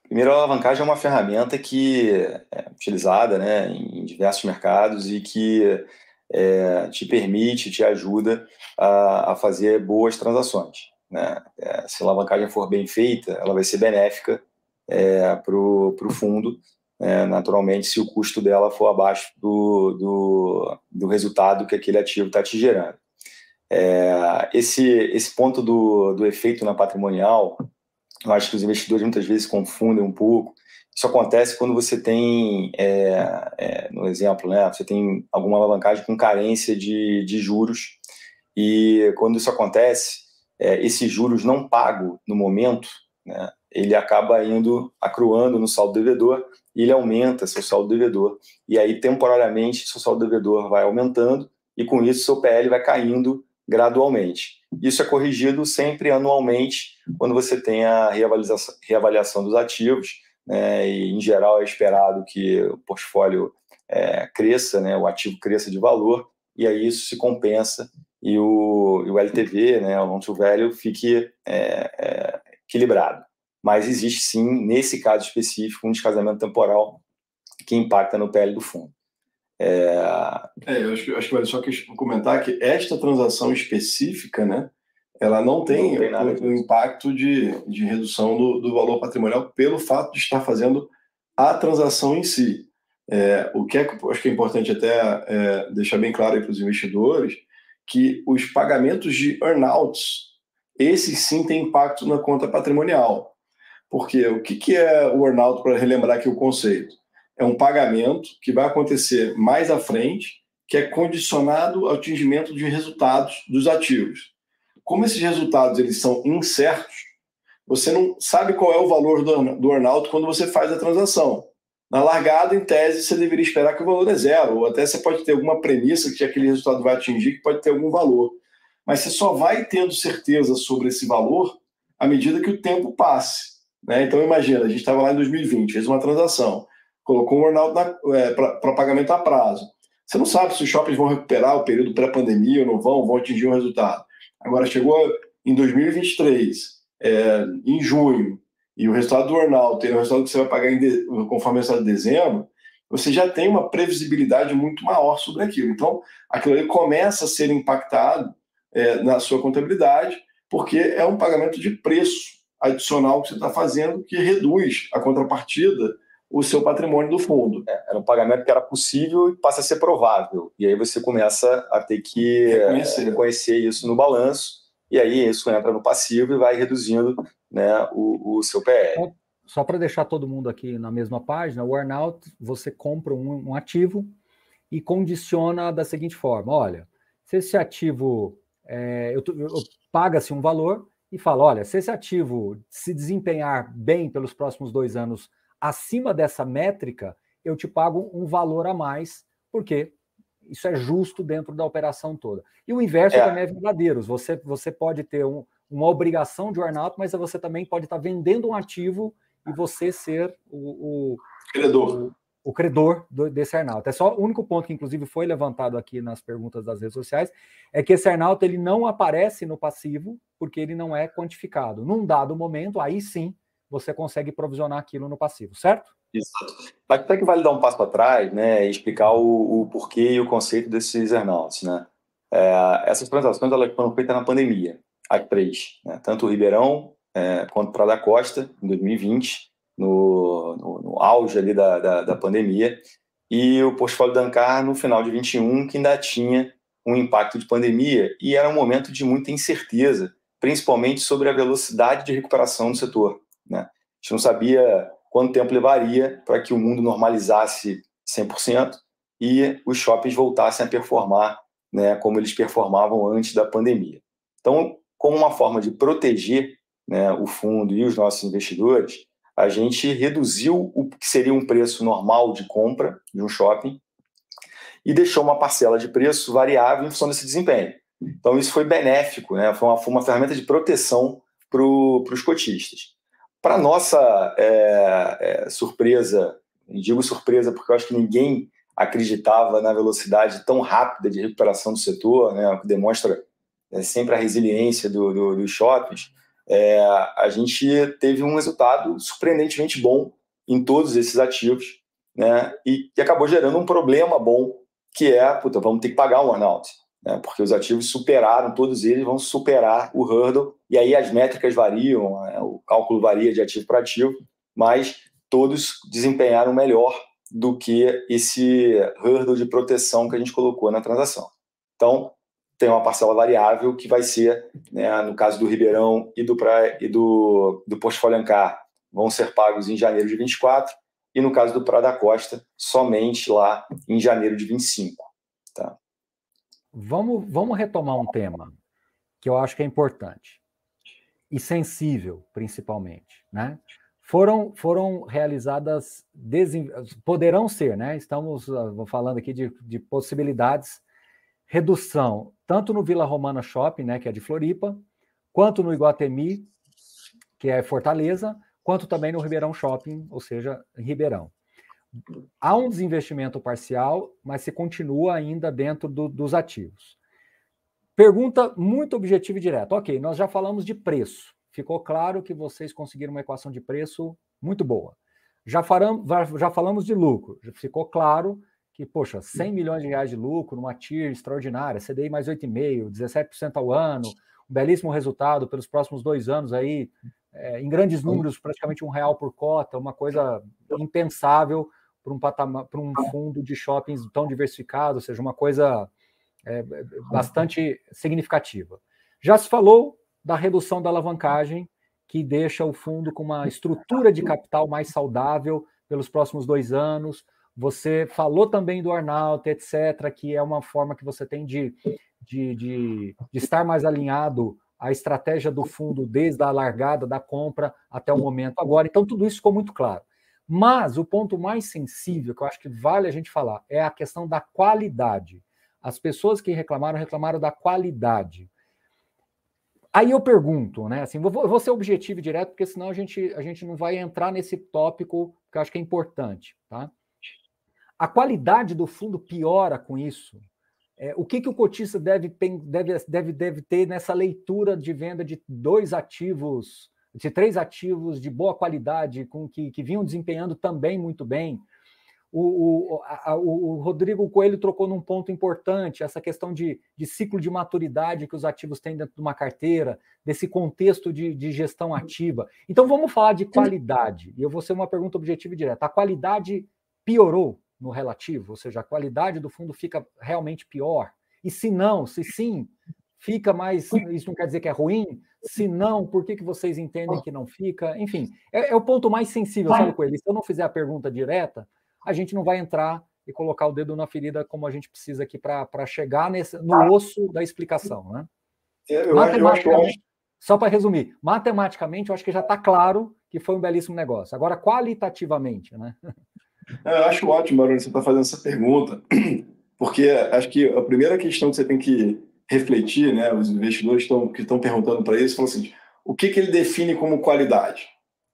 primeiro a alavancagem é uma ferramenta que é utilizada, né, em diversos mercados e que é, te permite, te ajuda a, a fazer boas transações. Né? É, se a alavancagem for bem feita, ela vai ser benéfica é, para o fundo, né? naturalmente, se o custo dela for abaixo do, do, do resultado que aquele ativo está te gerando. É, esse, esse ponto do, do efeito na patrimonial, eu acho que os investidores muitas vezes confundem um pouco. Isso acontece quando você tem, é, é, no exemplo, né, você tem alguma alavancagem com carência de, de juros, e quando isso acontece, é, juros não pago no momento, né, ele acaba indo acruando no saldo devedor e ele aumenta seu saldo devedor. E aí, temporariamente, seu saldo devedor vai aumentando e com isso seu PL vai caindo gradualmente. Isso é corrigido sempre anualmente quando você tem a reavaliação, reavaliação dos ativos, né, e em geral é esperado que o portfólio é, cresça, né, o ativo cresça de valor, e aí isso se compensa e o, e o LTV, né, o long to value, fique é, é, equilibrado. Mas existe sim, nesse caso específico, um descasamento temporal que impacta no PL do fundo. É, é eu acho que, acho que vale só comentar que esta transação específica, né, ela não tem, não tem o, o, impacto de, de redução do, do valor patrimonial pelo fato de estar fazendo a transação em si. É, o que é, acho que é importante até é, deixar bem claro para os investidores que os pagamentos de earnouts, esses sim têm impacto na conta patrimonial. Porque o que, que é o earnout, para relembrar aqui o conceito? É um pagamento que vai acontecer mais à frente, que é condicionado ao atingimento de resultados dos ativos. Como esses resultados eles são incertos, você não sabe qual é o valor do, do earnout quando você faz a transação. Na largada, em tese, você deveria esperar que o valor é zero, ou até você pode ter alguma premissa que aquele resultado vai atingir que pode ter algum valor. Mas você só vai tendo certeza sobre esse valor à medida que o tempo passe. Né? Então, imagina, a gente estava lá em 2020, fez uma transação, colocou um earnout é, para pagamento a prazo. Você não sabe se os shoppings vão recuperar o período pré-pandemia ou não vão, vão atingir um resultado. Agora, chegou em 2023, é, em junho, e o resultado do earnout e o resultado que você vai pagar de, conforme o resultado de dezembro, você já tem uma previsibilidade muito maior sobre aquilo. Então, aquilo ali começa a ser impactado é, na sua contabilidade, porque é um pagamento de preço adicional que você está fazendo que reduz a contrapartida, o seu patrimônio do fundo. É, era um pagamento que era possível e passa a ser provável. E aí você começa a ter que reconhecer, reconhecer isso no balanço, e aí isso entra no passivo e vai reduzindo né, o, o seu PL. Só para deixar todo mundo aqui na mesma página, o earnout, você compra um, um ativo e condiciona da seguinte forma: olha, se esse ativo é, eu, eu paga-se um valor e fala: olha, se esse ativo se desempenhar bem pelos próximos dois anos acima dessa métrica, eu te pago um valor a mais, porque isso é justo dentro da operação toda. E o inverso é. também é verdadeiro. Você, você pode ter um, uma obrigação de earnout, mas você também pode estar vendendo um ativo e você ser o, o credor. O, o credor do, desse earnout. É só o único ponto que inclusive foi levantado aqui nas perguntas das redes sociais é que esse earnout ele não aparece no passivo porque ele não é quantificado. Num dado momento, aí sim você consegue provisionar aquilo no passivo, certo? Exato. Até que vale dar um passo atrás, né, e explicar o, o porquê e o conceito desses earnouts, né? É, essas transações elas foram feitas na pandemia as três, né? tanto o Ribeirão é, quanto para da Costa, em 2020, no, no, no auge ali da, da, da, pandemia, e o portfólio Dancar no final de 21, que ainda tinha um impacto de pandemia, e era um momento de muita incerteza, principalmente sobre a velocidade de recuperação do setor. Né? A gente não sabia quanto tempo levaria para que o mundo normalizasse 100% e os shoppings voltassem a performar né, como eles performavam antes da pandemia. Então, como uma forma de proteger né, o fundo e os nossos investidores, a gente reduziu o que seria um preço normal de compra de um shopping e deixou uma parcela de preço variável em função desse desempenho. Então, isso foi benéfico, né? foi, uma, foi uma ferramenta de proteção para os cotistas. Para nossa é, é, surpresa, digo surpresa porque eu acho que ninguém acreditava na velocidade tão rápida de recuperação do setor, né, demonstra é, sempre a resiliência do, do, dos shoppings, é, a gente teve um resultado surpreendentemente bom em todos esses ativos, né? E acabou gerando um problema bom, que é, puta, vamos ter que pagar o earnout, né? Porque os ativos superaram, todos eles vão superar o hurdle, e aí as métricas variam, né? o cálculo varia de ativo para ativo, mas todos desempenharam melhor do que esse hurdle de proteção que a gente colocou na transação. Então, tem uma parcela variável que vai ser, né, no caso do Ribeirão e do, Praia, e do, do Portfólio Ancar, vão ser pagos em janeiro de 24, e no caso do Praia da Costa, somente lá em janeiro de 25. Tá? Vamos, vamos retomar um tema que eu acho que é importante e sensível, principalmente, né? Foram, foram realizadas, poderão ser, né? Estamos uh, falando aqui de, de possibilidades redução tanto no Vila Romana Shopping, né, que é de Floripa, quanto no Iguatemi, que é Fortaleza, quanto também no Ribeirão Shopping, ou seja, em Ribeirão. Há um desinvestimento parcial, mas se continua ainda dentro do, dos ativos. pergunta muito objetiva e direta. Ok, nós já falamos de preço. Ficou claro que vocês conseguiram uma equação de preço muito boa. Já, faram, já falamos de lucro. Ficou claro que, poxa, 100 milhões de reais de lucro numa TIR extraordinária, CDI mais 8,5%, 17% ao ano, um belíssimo resultado pelos próximos dois anos aí, é, em grandes números, praticamente um real por cota, uma coisa impensável para um, patamar, para um fundo de shoppings tão diversificado, ou seja, uma coisa é, bastante significativa. Já se falou da redução da alavancagem, que deixa o fundo com uma estrutura de capital mais saudável pelos próximos dois anos. Você falou também do earnout, etc., que é uma forma que você tem de, de, de, de estar mais alinhado à estratégia do fundo desde a largada da compra até o momento agora. Então, tudo isso ficou muito claro. Mas o ponto mais sensível que eu acho que vale a gente falar é a questão da qualidade. As pessoas que reclamaram, reclamaram da qualidade. Aí eu pergunto, né? Assim, vou, vou ser objetivo direto, porque senão a gente, a gente não vai entrar nesse tópico que eu acho que é importante, tá? A qualidade do fundo piora com isso. É, o que, que o cotista deve, deve, deve, deve ter nessa leitura de venda de dois ativos de três ativos de boa qualidade, com que, que vinham desempenhando também muito bem. O, o, a, o, Rodrigo Coelho trocou num ponto importante, essa questão de, de, ciclo de maturidade que os ativos têm dentro de uma carteira, desse contexto de, de gestão ativa. Então vamos falar de qualidade. E eu vou ser uma pergunta objetiva e direta. A qualidade piorou no relativo, ou seja, a qualidade do fundo fica realmente pior? E se não, se sim, fica mais. Isso não quer dizer que é ruim? Se não, por que, que vocês entendem que não fica? Enfim, é, é o ponto mais sensível, sabe, Coelho? Se eu não fizer a pergunta direta, a gente não vai entrar e colocar o dedo na ferida como a gente precisa aqui para chegar nesse, no osso da explicação, né? É, eu, matematicamente, eu só para resumir, matematicamente eu acho que já está claro que foi um belíssimo negócio. Agora, qualitativamente, né? É, eu acho ótimo, Barulho, você está fazendo essa pergunta, porque acho que a primeira questão que você tem que refletir, né, os investidores estão, que estão perguntando para isso, falam assim, o que, que ele define como qualidade?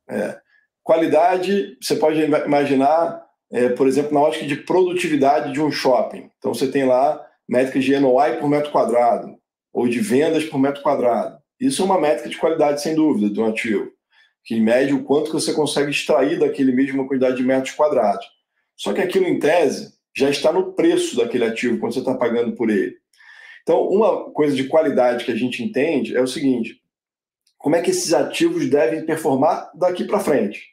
É, qualidade, você pode imaginar, é, por exemplo, na ótica de produtividade de um shopping. Então, você tem lá métricas de NOI por metro quadrado, ou de vendas por metro quadrado. Isso é uma métrica de qualidade, sem dúvida, do ativo, que mede o quanto que você consegue extrair daquele mesmo quantidade de metros quadrados. Só que aquilo, em tese, já está no preço daquele ativo, quando você está pagando por ele. Então, uma coisa de qualidade que a gente entende é o seguinte: como é que esses ativos devem performar daqui para frente?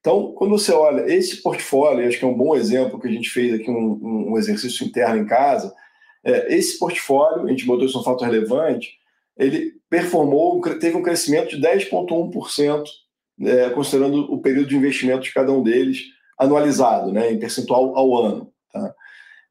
Então, quando você olha esse portfólio, acho que é um bom exemplo que a gente fez aqui, um, um exercício interno em casa, é, esse portfólio, a gente botou isso um fato relevante, ele performou, teve um crescimento de 10,1%, é, considerando o período de investimento de cada um deles anualizado, né, em percentual ao ano. Tá?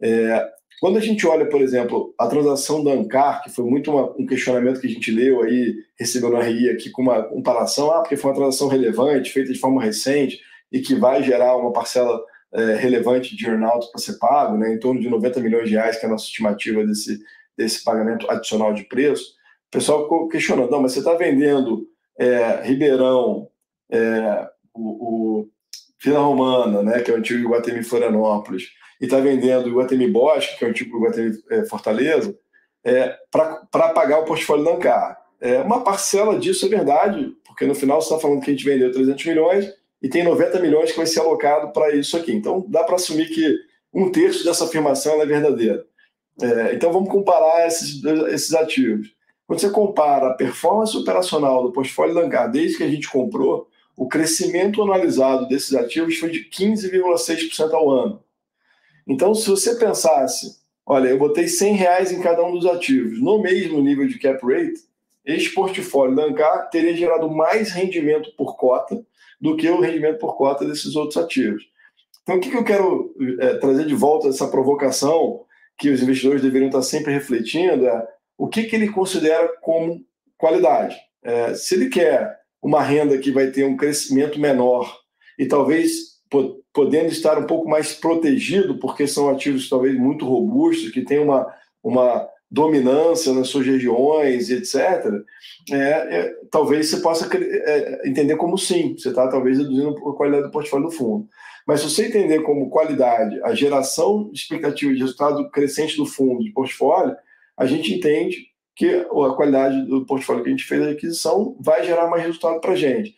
É, quando a gente olha, por exemplo, a transação da Ancar, que foi muito uma, um questionamento que a gente leu aí, recebeu no RI aqui com uma comparação, ah, porque foi uma transação relevante, feita de forma recente e que vai gerar uma parcela é, relevante de earnout para ser pago, né, em torno de 90 milhões de reais, que é a nossa estimativa desse, desse pagamento adicional de preço. Pessoal ficou questionando, não, mas você está vendendo é, Ribeirão, é, o, o Vila Romana, né, que é o antigo Iguatemi Florianópolis, e está vendendo Iguatemi Bosque, que é o tipo Iguatemi é, Fortaleza, é, para pagar o portfólio da Ancar. É, uma parcela disso é verdade, porque no final você está falando que a gente vendeu 300 milhões e tem 90 milhões que vai ser alocado para isso aqui. Então dá para assumir que um terço dessa afirmação é verdadeira. É, então vamos comparar esses, esses ativos. Quando você compara a performance operacional do portfólio da Ancar desde que a gente comprou, o crescimento analisado desses ativos foi de 15,6% ao ano. Então, se você pensasse, olha, eu botei 100 reais em cada um dos ativos, no mesmo nível de cap rate, este portfólio da Ancar teria gerado mais rendimento por cota do que o rendimento por cota desses outros ativos. Então, o que, que eu quero é, trazer de volta essa provocação que os investidores deveriam estar sempre refletindo é o que, que ele considera como qualidade. É, se ele quer uma renda que vai ter um crescimento menor e talvez podendo estar um pouco mais protegido, porque são ativos talvez muito robustos, que têm uma, uma dominância nas suas regiões, etc., é, é, talvez você possa é, entender como sim, você está talvez reduzindo a qualidade do portfólio do fundo. Mas se você entender como qualidade a geração expectativa de resultado crescente do fundo, de portfólio, a gente entende que a qualidade do portfólio que a gente fez a aquisição vai gerar mais resultado para a gente.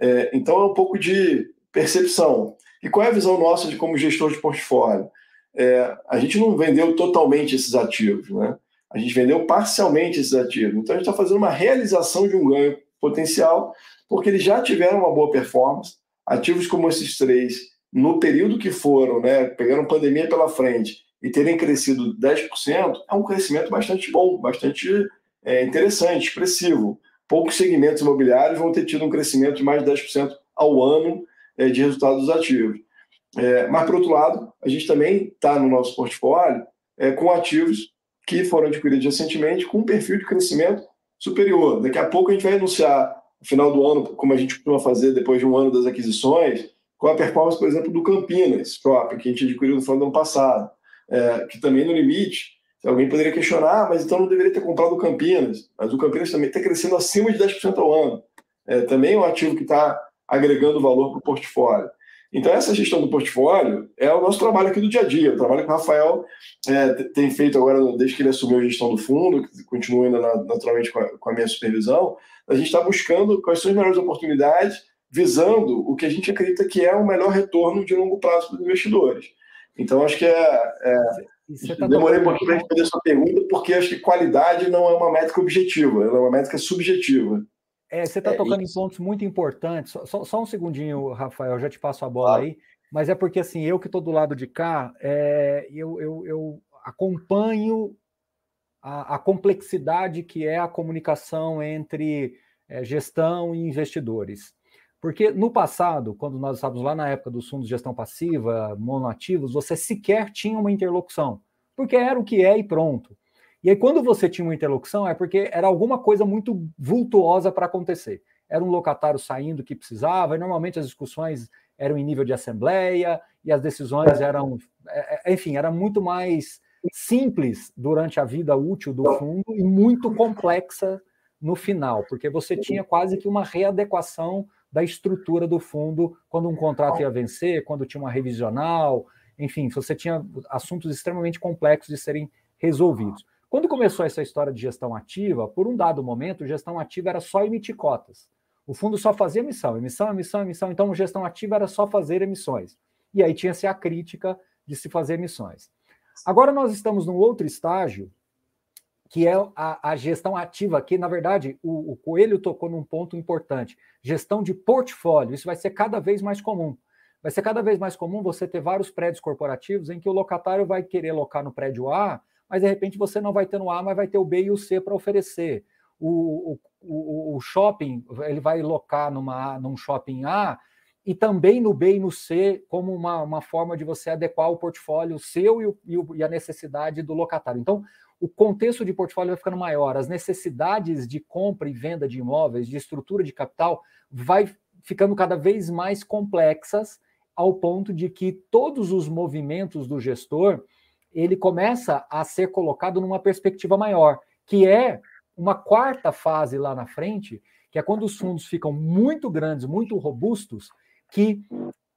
É, então é um pouco de percepção. E qual é a visão nossa de como gestor de portfólio? É, a gente não vendeu totalmente esses ativos, né? A gente vendeu parcialmente esses ativos. Então a gente está fazendo uma realização de um ganho potencial, porque eles já tiveram uma boa performance. Ativos como esses três, no período que foram, né, pegaram pandemia pela frente e terem crescido 10%, é um crescimento bastante bom, bastante é, interessante, expressivo. Poucos segmentos imobiliários vão ter tido um crescimento de mais de 10% ao ano é, de resultados ativos. É, mas, por outro lado, a gente também está no nosso portfólio é, com ativos que foram adquiridos recentemente com um perfil de crescimento superior. Daqui a pouco a gente vai anunciar, no final do ano, como a gente costuma fazer depois de um ano das aquisições, com a performance, por exemplo, do Campinas que a gente adquiriu no final do ano passado, é, que também no limite, alguém poderia questionar, ah, mas então não deveria ter comprado o Campinas, mas o Campinas também está crescendo acima de 10% ao ano. É, também é um ativo que está agregando valor para o portfólio. Então, essa gestão do portfólio é o nosso trabalho aqui do dia a dia, o trabalho que o Rafael é, tem feito agora, desde que ele assumiu a gestão do fundo, que continua ainda naturalmente com a, com a minha supervisão, a gente está buscando quais são as melhores oportunidades, visando o que a gente acredita que é o melhor retorno de longo prazo para os investidores. Então, acho que é. é tá demorei um pouquinho para responder a sua pergunta, porque acho que qualidade não é uma métrica objetiva, ela é uma métrica subjetiva. É, você está é, tocando em pontos muito importantes. Só, só, um segundinho, Rafael, já te passo a bola aí. Mas é porque, assim, eu que estou do lado de cá, é, eu, eu, eu, acompanho a, a, complexidade que é a comunicação entre é, gestão e investidores. Porque no passado, quando nós estávamos lá na época dos fundos de gestão passiva, monoativos, você sequer tinha uma interlocução, porque era o que é e pronto. E aí, quando você tinha uma interlocução, é porque era alguma coisa muito vultuosa para acontecer. Era um locatário saindo que precisava, e normalmente as discussões eram em nível de assembleia, e as decisões eram, é, é, enfim, era muito mais simples durante a vida útil do fundo e muito complexa no final, porque você tinha quase que uma readequação da estrutura do fundo quando um contrato ia vencer, quando tinha uma revisional, enfim, você tinha assuntos extremamente complexos de serem resolvidos. Quando começou essa história de gestão ativa, por um dado momento, gestão ativa era só emitir cotas. O fundo só fazia emissão, emissão, emissão, emissão. Então, gestão ativa era só fazer emissões. E aí tinha-se a crítica de se fazer emissões. Agora nós estamos num outro estágio, que é a, a gestão ativa, que, na verdade, o, o Coelho tocou num ponto importante. Gestão de portfólio. Isso vai ser cada vez mais comum. Vai ser cada vez mais comum você ter vários prédios corporativos em que o locatário vai querer locar no prédio A mas de repente você não vai ter no A, mas vai ter o B e o C para oferecer. O, o, o, shopping, ele vai locar numa, num shopping A e também no B e no C, como uma, uma forma de você adequar o portfólio seu e, e a necessidade do locatário. Então, o contexto de portfólio vai ficando maior, as necessidades de compra e venda de imóveis, de estrutura de capital, vai ficando cada vez mais complexas, ao ponto de que todos os movimentos do gestor ele começa a ser colocado numa perspectiva maior, que é uma quarta fase lá na frente, que é quando os fundos ficam muito grandes, muito robustos, que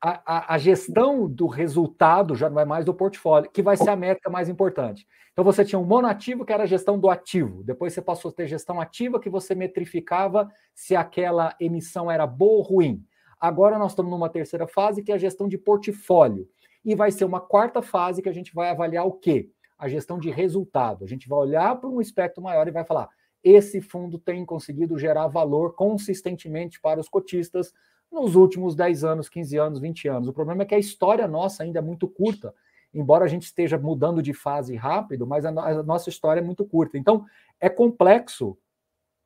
a, a, gestão do resultado já não é mais do portfólio, que vai ser a métrica mais importante. Então você tinha um monoativo, que era a gestão do ativo. Depois você passou a ter gestão ativa, que você metrificava se aquela emissão era boa ou ruim. Agora nós estamos numa terceira fase, que é a gestão de portfólio e vai ser uma quarta fase que a gente vai avaliar o quê? A gestão de resultado. A gente vai olhar para um espectro maior e vai falar: esse fundo tem conseguido gerar valor consistentemente para os cotistas nos últimos 10 anos, 15 anos, 20 anos. O problema é que a história nossa ainda é muito curta, embora a gente esteja mudando de fase rápido, mas a, nossa história é muito curta. Então, é complexo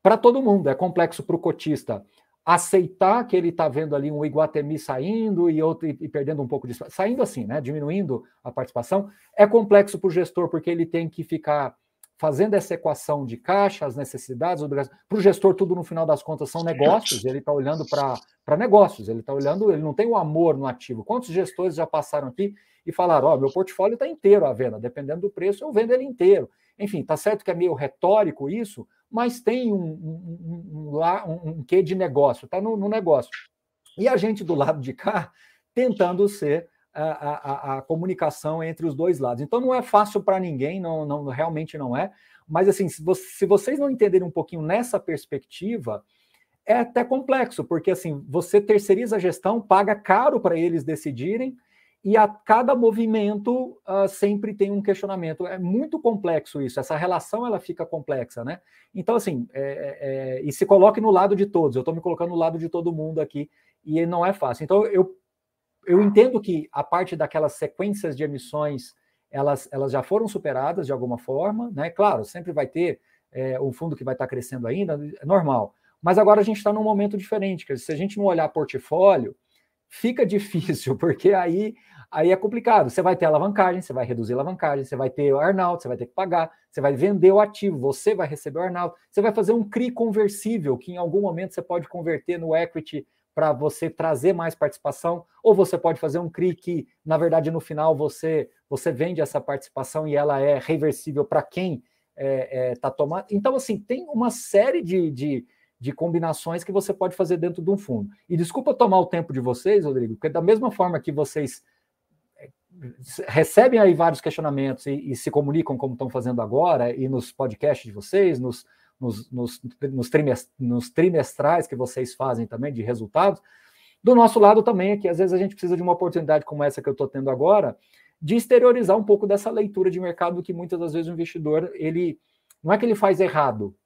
para todo mundo, é complexo para o cotista aceitar que ele está vendo ali um Iguatemi saindo e outro e perdendo um pouco de saindo assim, né, diminuindo a participação, é complexo para o gestor porque ele tem que ficar fazendo essa equação de caixa, as necessidades, para o gestor tudo no final das contas são negócios, ele está olhando para negócios, ele está olhando, ele não tem o um amor no ativo. Quantos gestores já passaram aqui e falaram, ó, oh, meu portfólio está inteiro à venda, dependendo do preço, eu vendo ele inteiro. Enfim, tá certo que é meio retórico isso, mas tem um, um, um, um quê de negócio, está no, no, negócio. E a gente do lado de cá tentando ser a, a, a, comunicação entre os dois lados. Então não é fácil para ninguém, não, não, realmente não é. Mas assim, se, você, se vocês não entenderem um pouquinho nessa perspectiva, é até complexo, porque assim, você terceiriza a gestão, paga caro para eles decidirem, e a cada movimento uh, sempre tem um questionamento. É muito complexo isso, essa relação ela fica complexa, né? Então, assim, é, é, é e se coloque no lado de todos, eu estou me colocando no lado de todo mundo aqui, e não é fácil. Então, eu, eu entendo que a parte daquelas sequências de emissões, elas, elas já foram superadas de alguma forma, né? Claro, sempre vai ter é, um fundo que vai estar crescendo ainda, é normal. Mas agora a gente está num momento diferente, que se a gente não olhar portfólio, fica difícil, porque aí aí é complicado. Você vai ter alavancagem, você vai reduzir a alavancagem, você vai ter o earnout, você vai ter que pagar, você vai vender o ativo, você vai receber o earnout, você vai fazer um CRI conversível, que em algum momento você pode converter no equity para você trazer mais participação, ou você pode fazer um CRI que, na verdade, no final você, você vende essa participação e ela é reversível para quem está é, é, tá tomando. Então, assim, tem uma série de, de, de combinações que você pode fazer dentro de um fundo. E desculpa tomar o tempo de vocês, Rodrigo, porque da mesma forma que vocês recebem aí vários questionamentos e, e se comunicam como estão fazendo agora, e nos podcasts de vocês, nos, nos, nos, nos, trimestrais que vocês fazem também de resultados. Do nosso lado também é que às vezes a gente precisa de uma oportunidade como essa que eu estou tendo agora, de exteriorizar um pouco dessa leitura de mercado que muitas das vezes o investidor, ele não é que ele faz errado,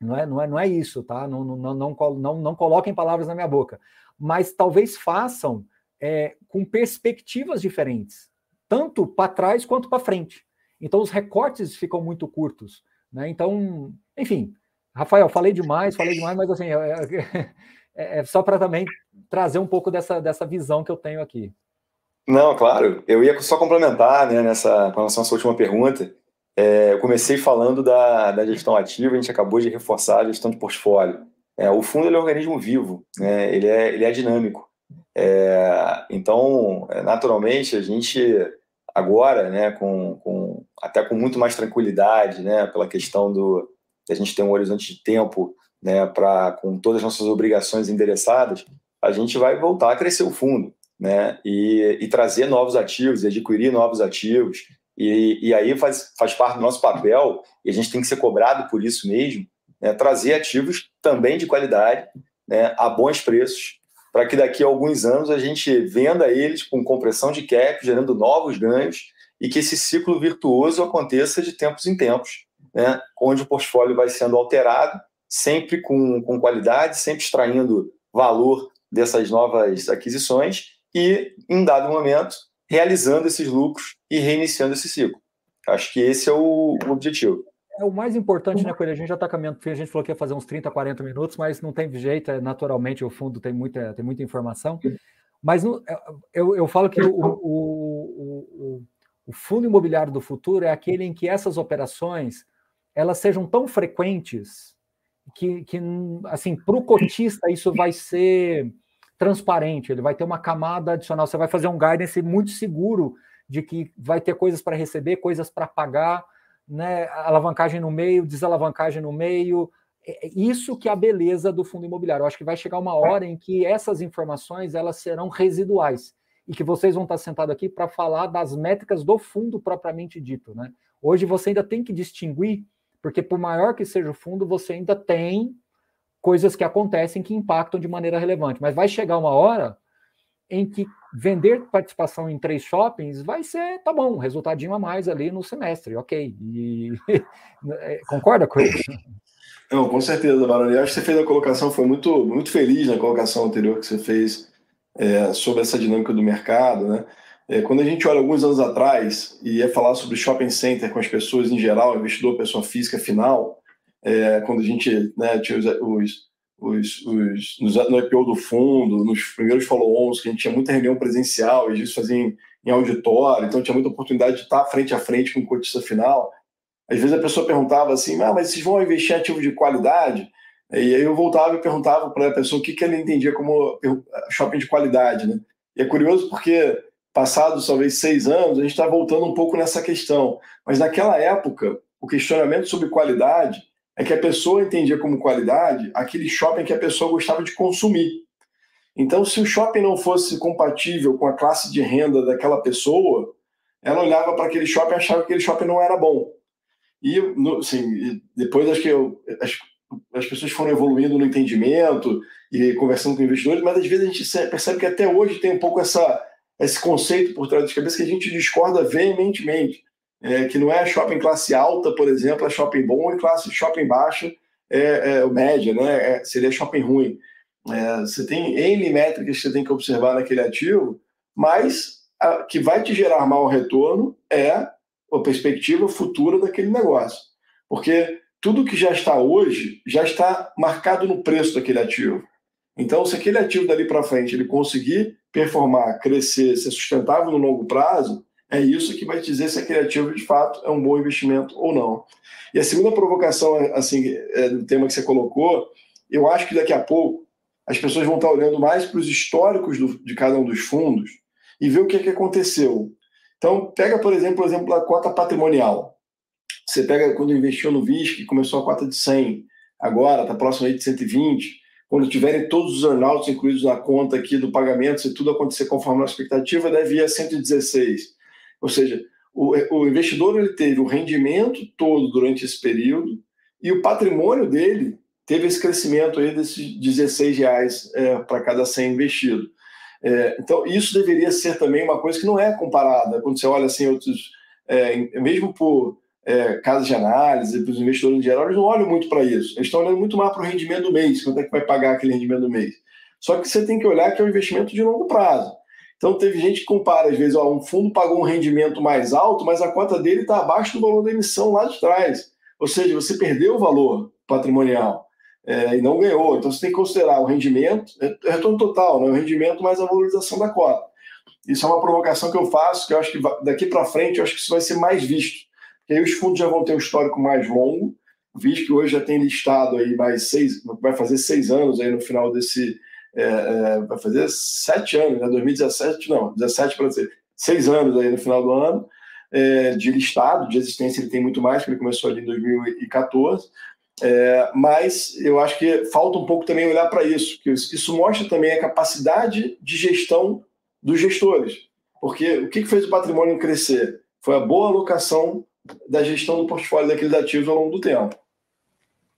não é, não é, não é isso, tá? Não, não, não, não, não, não coloquem palavras na minha boca, mas talvez façam é, com perspectivas diferentes, tanto para trás quanto para frente. Então, os recortes ficam muito curtos. Né? Então, enfim, Rafael, falei demais, falei demais, mas assim, é, é, é só para também trazer um pouco dessa, dessa visão que eu tenho aqui. Não, claro. Eu ia só complementar né, nessa, com relação à sua última pergunta. É, eu comecei falando da, da gestão ativa, a gente acabou de reforçar a gestão de portfólio. É, o fundo é um organismo vivo, né, ele, é, ele é dinâmico. É, então, é, naturalmente, a gente agora, né, com, com, até com muito mais tranquilidade, né, pela questão do a gente ter um horizonte de tempo, né, para com todas as nossas obrigações endereçadas, a gente vai voltar a crescer o fundo, né, e, e trazer novos ativos, adquirir novos ativos, e, e aí faz, faz parte do nosso papel, e a gente tem que ser cobrado por isso mesmo, né, trazer ativos também de qualidade, né, a bons preços, para que daqui a alguns anos a gente venda eles com compressão de cap, gerando novos ganhos e que esse ciclo virtuoso aconteça de tempos em tempos, né? onde o portfólio vai sendo alterado, sempre com, com qualidade, sempre extraindo valor dessas novas aquisições e, em dado momento, realizando esses lucros e reiniciando esse ciclo. Acho que esse é o, o objetivo. É o mais importante, né, Coelho? A gente já está caminhando, a gente falou que ia fazer uns 30, 40 minutos, mas não tem jeito, é, naturalmente o fundo tem muita, tem muita informação. Mas é, eu, eu falo que o, o, o, o, fundo imobiliário do futuro é aquele em que essas operações elas sejam tão frequentes que, que assim, para o cotista isso vai ser transparente, ele vai ter uma camada adicional, você vai fazer um guidance muito seguro de que vai ter coisas para receber, coisas para pagar, né, alavancagem no meio, desalavancagem no meio. É, é isso que é a beleza do fundo imobiliário. Eu acho que vai chegar uma hora em que essas informações elas serão residuais e que vocês vão estar sentados aqui para falar das métricas do fundo propriamente dito. Né? Hoje você ainda tem que distinguir, porque por maior que seja o fundo, você ainda tem coisas que acontecem que impactam de maneira relevante. Mas vai chegar uma hora em que vender participação em três shoppings vai ser, tá bom, resultadinho a mais ali no semestre, ok. E, é, concorda com isso? Não, com certeza, Baroni. Acho que você fez a colocação, foi muito, muito feliz na colocação anterior que você fez é, sobre essa dinâmica do mercado, né? É, quando a gente olha alguns anos atrás e ia falar sobre shopping center com as pessoas em geral, investidor, pessoa física final, é, quando a gente né, tinha os, os os, os, no IPO do fundo, nos primeiros follow-ons, que a gente tinha muita reunião presencial, e gente fazia em, em, auditório, então tinha muita oportunidade de estar frente a frente com o cotista final. Às vezes a pessoa perguntava assim, ah, mas vocês vão investir em ativo de qualidade? E aí eu voltava e perguntava para a pessoa o que, que ela entendia como shopping de qualidade, né? E é curioso porque, passados talvez seis anos, a gente está voltando um pouco nessa questão. Mas naquela época, o questionamento sobre qualidade é que a pessoa entendia como qualidade aquele shopping que a pessoa gostava de consumir. Então, se o shopping não fosse compatível com a classe de renda daquela pessoa, ela olhava para aquele shopping e achava que aquele shopping não era bom. E, assim, depois acho que eu, as, as pessoas foram evoluindo no entendimento e conversando com investidores, mas às vezes a gente percebe que até hoje tem um pouco essa, esse conceito por trás das cabeças que a gente discorda veementemente. É, que não é shopping classe alta, por exemplo, é shopping bom, e classe shopping baixa é, é média, né? É, seria shopping ruim. É, você tem N métricas que você tem que observar naquele ativo, mas a, que vai te gerar mau retorno é a perspectiva futura daquele negócio. Porque tudo que já está hoje já está marcado no preço daquele ativo. Então, se aquele ativo dali para frente ele conseguir performar, crescer, ser sustentável no longo prazo, é isso que vai dizer se aquele ativo de fato é um bom investimento ou não. E a segunda provocação, assim, é, do tema que você colocou, eu acho que daqui a pouco as pessoas vão estar olhando mais para os históricos do, de cada um dos fundos e ver o que, é que aconteceu. Então, pega, por exemplo, o exemplo da cota patrimonial. Você pega quando investiu no VISC, começou a cota de 100, agora está próximo aí de 120. Quando tiverem todos os earnouts incluídos na conta aqui do pagamento, se tudo acontecer conforme a expectativa, deve ir a 116. Ou seja, o, o investidor ele teve o rendimento todo durante esse período e o patrimônio dele teve esse crescimento aí desses 16 reais é, para cada 100 investido. É, então, isso deveria ser também uma coisa que não é comparada quando você olha assim outros, é, mesmo por é, casas de análise, para os investidores em geral, eles não olham muito para isso. Eles estão olhando muito mais para o rendimento do mês, quanto é que vai pagar aquele rendimento do mês. Só que você tem que olhar que é um investimento de longo prazo. Então, teve gente que compara, às vezes, ó, um fundo pagou um rendimento mais alto, mas a cota dele está abaixo do valor da emissão lá de trás. Ou seja, você perdeu o valor patrimonial é, e não ganhou. Então você tem que considerar o rendimento, é, é retorno total, né? o rendimento mais a valorização da cota. Isso é uma provocação que eu faço, que eu acho que daqui para frente eu acho que isso vai ser mais visto. Porque aí os fundos já vão ter um histórico mais longo, visto que hoje já tem listado aí mais seis, vai fazer seis anos aí no final desse. É, é, vai fazer sete anos, né? 2017, não, 17 para dizer, seis anos aí no final do ano. É, de listado, de existência ele tem muito mais, porque ele começou ali em 2014, é, mas eu acho que falta um pouco também olhar para isso, que isso mostra também a capacidade de gestão dos gestores. Porque o que fez o patrimônio crescer? Foi a boa alocação da gestão do portfólio daqueles ativos ao longo do tempo.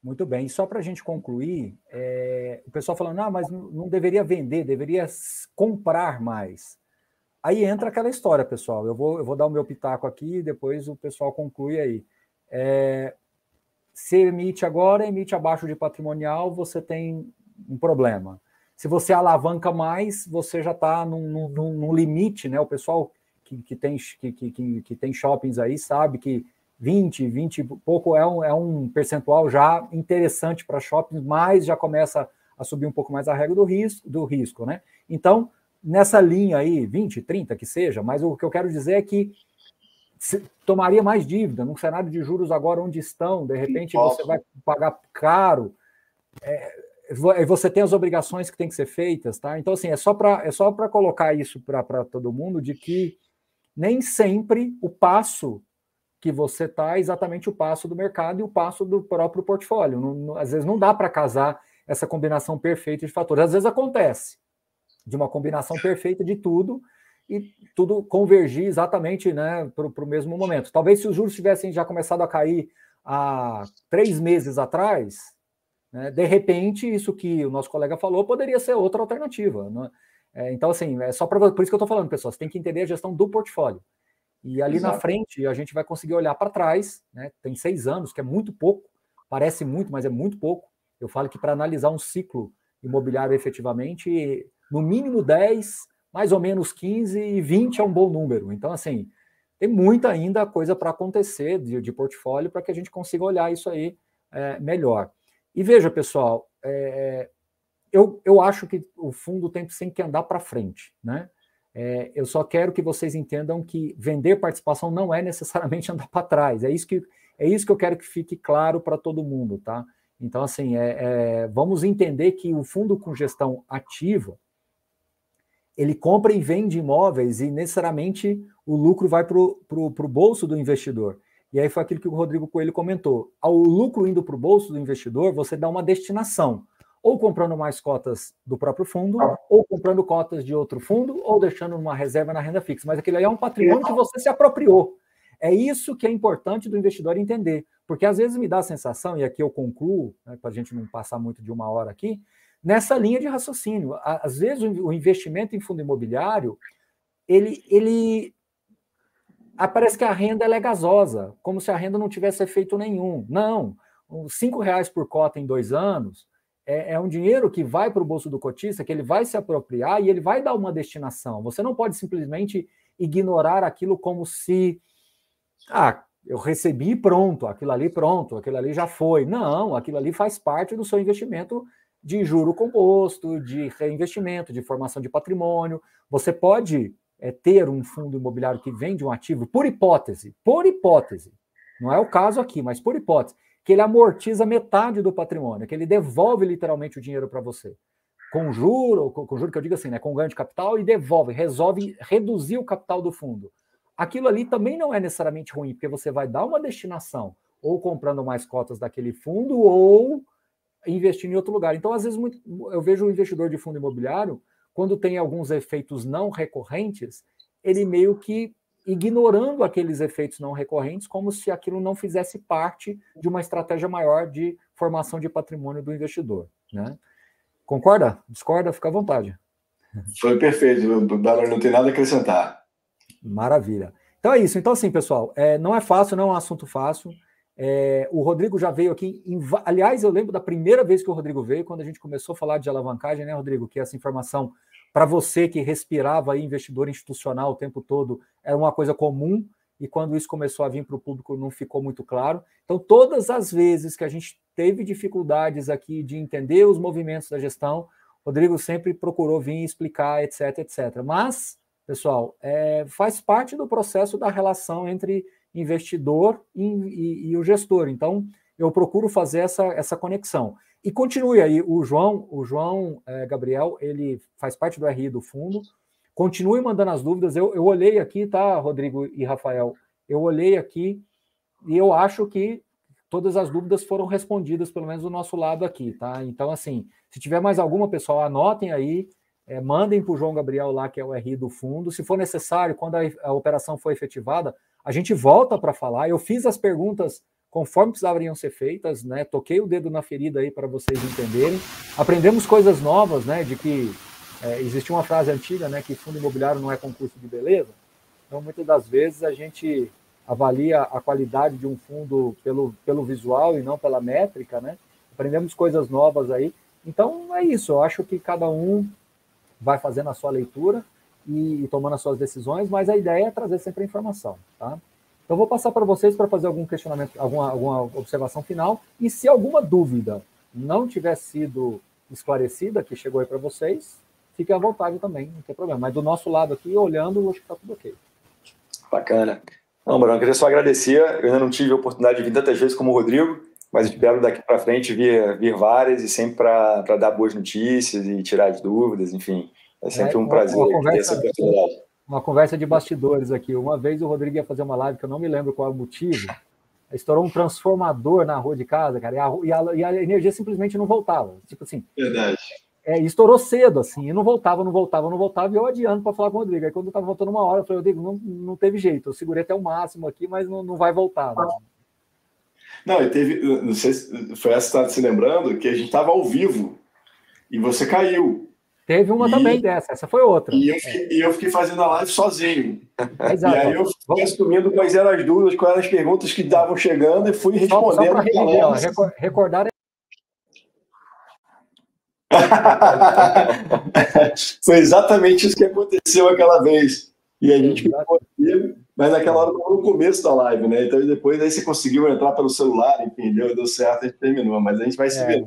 Muito bem. E só para a gente concluir, é, o pessoal falando, ah, mas não deveria vender, deveria comprar mais. Aí entra aquela história, pessoal. Eu vou, eu vou dar o meu pitaco aqui depois o pessoal conclui aí. É, se emite agora, emite abaixo de patrimonial, você tem um problema. Se você alavanca mais, você já está num, num, num, limite, né? O pessoal que, que, tem, que, que, que tem shoppings aí sabe que 20, 20 e pouco é um, é um percentual já interessante para shoppings, mas já começa a subir um pouco mais a regra do risco, do risco, né? Então, nessa linha aí, 20, 30 que seja, mas o que eu quero dizer é que tomaria mais dívida num cenário de juros agora onde estão, de repente você vai pagar caro. É, você tem as obrigações que têm que ser feitas, tá? Então, assim, é só para é só para colocar isso para todo mundo de que nem sempre o passo que você está é exatamente o passo do mercado e o passo do próprio portfólio. Não, não, às vezes não dá para casar essa combinação perfeita de fatores. Às vezes acontece de uma combinação perfeita de tudo, e tudo convergir exatamente né, para o mesmo momento. Talvez se os juros tivessem já começado a cair há três meses atrás, né, de repente, isso que o nosso colega falou poderia ser outra alternativa. Né? É, então, assim, é só para por isso que eu estou falando, pessoal, você tem que entender a gestão do portfólio. E ali Exato. na frente a gente vai conseguir olhar para trás, né? Tem seis anos, que é muito pouco, parece muito, mas é muito pouco. Eu falo que para analisar um ciclo imobiliário efetivamente, no mínimo 10, mais ou menos 15 e 20 é um bom número. Então, assim, tem muita ainda coisa para acontecer de, de portfólio para que a gente consiga olhar isso aí é, melhor. E veja, pessoal, é, eu, eu acho que o fundo tem sempre que andar para frente, né? É, eu só quero que vocês entendam que vender participação não é necessariamente andar para trás. É isso que é isso que eu quero que fique claro para todo mundo, tá? Então, assim, é, é, vamos entender que o fundo com gestão ativa ele compra e vende imóveis e necessariamente o lucro vai para o bolso do investidor. E aí foi aquilo que o Rodrigo Coelho comentou. Ao lucro indo para o bolso do investidor, você dá uma destinação. Ou comprando mais cotas do próprio fundo, ou comprando cotas de outro fundo, ou deixando uma reserva na renda fixa. Mas aquilo aí é um patrimônio que você se apropriou. É isso que é importante do investidor entender. Porque às vezes me dá a sensação, e aqui eu concluo, né, para a gente não passar muito de uma hora aqui, nessa linha de raciocínio. Às vezes o investimento em fundo imobiliário, ele, ele parece que a renda é gasosa, como se a renda não tivesse efeito nenhum. Não, cinco reais por cota em dois anos é, é um dinheiro que vai para o bolso do cotista, que ele vai se apropriar e ele vai dar uma destinação. Você não pode simplesmente ignorar aquilo como se ah, eu recebi pronto, aquilo ali pronto, aquilo ali já foi. Não, aquilo ali faz parte do seu investimento de juro composto, de reinvestimento, de formação de patrimônio. Você pode é, ter um fundo imobiliário que vende um ativo, por hipótese, por hipótese, não é o caso aqui, mas por hipótese, que ele amortiza metade do patrimônio, que ele devolve literalmente o dinheiro para você. Com juro, com juro que eu digo assim, né, com ganho de capital e devolve, resolve reduzir o capital do fundo aquilo ali também não é necessariamente ruim, porque você vai dar uma destinação, ou comprando mais cotas daquele fundo, ou investindo em outro lugar. Então, às vezes, muito, eu vejo o investidor de fundo imobiliário, quando tem alguns efeitos não recorrentes, ele meio que ignorando aqueles efeitos não recorrentes, como se aquilo não fizesse parte de uma estratégia maior de formação de patrimônio do investidor. Né? Concorda? Discorda? Fica à vontade. Foi perfeito, não tem nada a acrescentar. Maravilha. Então é isso. Então, assim, pessoal, é, não é fácil, não é um assunto fácil. É, o Rodrigo já veio aqui. Em, aliás, eu lembro da primeira vez que o Rodrigo veio, quando a gente começou a falar de alavancagem, né, Rodrigo? Que essa informação, para você que respirava aí, investidor institucional o tempo todo, era uma coisa comum, e quando isso começou a vir para o público, não ficou muito claro. Então, todas as vezes que a gente teve dificuldades aqui de entender os movimentos da gestão, Rodrigo sempre procurou vir explicar, etc, etc. Mas pessoal, é, faz parte do processo da relação entre investidor e, e, e, o gestor. Então, eu procuro fazer essa, essa conexão. E continue aí, o João, o João é, Gabriel, ele faz parte do RI do fundo. Continue mandando as dúvidas. Eu, eu olhei aqui, tá, Rodrigo e Rafael? Eu olhei aqui e eu acho que todas as dúvidas foram respondidas, pelo menos do nosso lado aqui, tá? Então, assim, se tiver mais alguma, pessoal, anotem aí é, mandem para o João Gabriel lá, que é o RI do fundo. Se for necessário, quando a, a operação for efetivada, a gente volta para falar. Eu fiz as perguntas conforme precisavam ser feitas, né? Toquei o dedo na ferida aí para vocês entenderem. Aprendemos coisas novas, né? De que é, existia uma frase antiga, né? Que fundo imobiliário não é concurso de beleza. Então, muitas das vezes a gente avalia a qualidade de um fundo pelo, pelo visual e não pela métrica, né? Aprendemos coisas novas aí. Então, é isso. Eu acho que cada um vai fazendo a sua leitura e, e, tomando as suas decisões, mas a ideia é trazer sempre a informação, tá? Então, vou passar para vocês para fazer algum questionamento, alguma, alguma observação final, e se alguma dúvida não tiver sido esclarecida, que chegou aí para vocês, fiquem à vontade também, não tem problema. Mas do nosso lado aqui, olhando, acho que está tudo ok. Bacana. Não, Bruno, eu queria só agradecer. Eu ainda não tive a oportunidade de vir tantas vezes como o Rodrigo, mas espero daqui para frente vir, vir várias e sempre para dar boas notícias e tirar as dúvidas, enfim. É sempre é, um prazer uma conversa, ter essa oportunidade. Uma conversa de bastidores aqui. Uma vez o Rodrigo ia fazer uma live que eu não me lembro qual é o motivo. Estourou um transformador na rua de casa, cara, e a, e a, e a energia simplesmente não voltava. Tipo assim. Verdade. É, estourou cedo, assim, e não voltava, não voltava, não voltava, e eu adiando para falar com o Rodrigo. Aí quando eu estava voltando uma hora, eu falei, Rodrigo, não, não teve jeito, eu segurei até o máximo aqui, mas não, não vai voltar. Né? Não, e teve, não sei se foi essa que está se lembrando, que a gente estava ao vivo e você caiu. Teve uma e, também dessa, essa foi outra. E eu, fiquei, e eu fiquei fazendo a live sozinho. Exato. E aí eu fui assumindo quais eram as dúvidas, quais eram as perguntas que estavam chegando e fui respondendo. Só, só para recordar. foi exatamente isso que aconteceu aquela vez. E a gente ficou mas naquela hora estava no começo da live, né? Então depois aí você conseguiu entrar pelo celular, enfim, deu, deu certo, a gente terminou, mas a gente vai é. se ver.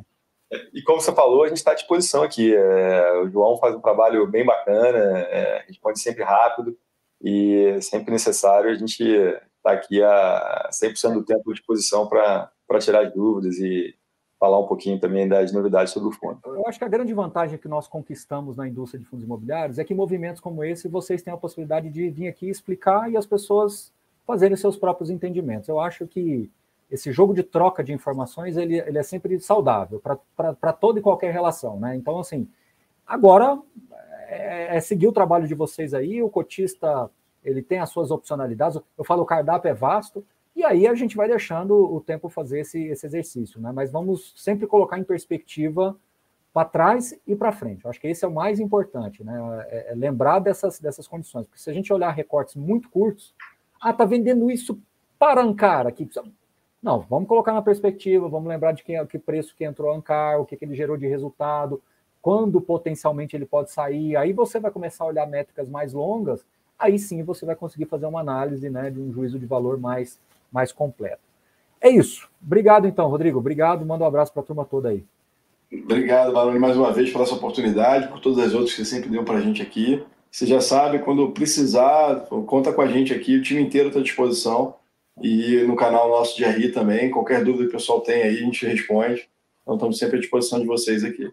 E como você falou, a gente está à disposição aqui. É, o João faz um trabalho bem bacana, é, responde sempre rápido e sempre necessário a gente está aqui a 100% do tempo à disposição para tirar as dúvidas e falar um pouquinho também das novidades sobre o fundo. Eu acho que a grande vantagem que nós conquistamos na indústria de fundos imobiliários é que movimentos como esse vocês têm a possibilidade de vir aqui explicar e as pessoas fazerem seus próprios entendimentos. Eu acho que esse jogo de troca de informações ele, ele é sempre saudável para toda e qualquer relação, né? Então, assim, agora é, é, seguir o trabalho de vocês aí, o cotista ele tem as suas opcionalidades, eu falo o cardápio é vasto, e aí a gente vai deixando o tempo fazer esse, esse exercício, né? Mas vamos sempre colocar em perspectiva para trás e para frente. Eu acho que esse é o mais importante, né? É, é lembrar dessas, dessas condições. Porque se a gente olhar recortes muito curtos, ah, tá vendendo isso para Ancar aqui. Não, vamos colocar na perspectiva, vamos lembrar de que, que preço que entrou Ancar, o que, que ele gerou de resultado, quando potencialmente ele pode sair. Aí você vai começar a olhar métricas mais longas, aí sim você vai conseguir fazer uma análise né, de um juízo de valor mais, mais completo. É isso. Obrigado, então, Rodrigo. Obrigado. Manda um abraço para a turma toda aí. Obrigado, Baroni, mais uma vez, por essa oportunidade, por todas as outras que você sempre deu para a gente aqui. Você já sabe, quando precisar, conta com a gente aqui, o time inteiro está à disposição. E no canal nosso de RI também, qualquer dúvida que o pessoal tem aí, a gente responde. Então estamos sempre à disposição de vocês aqui.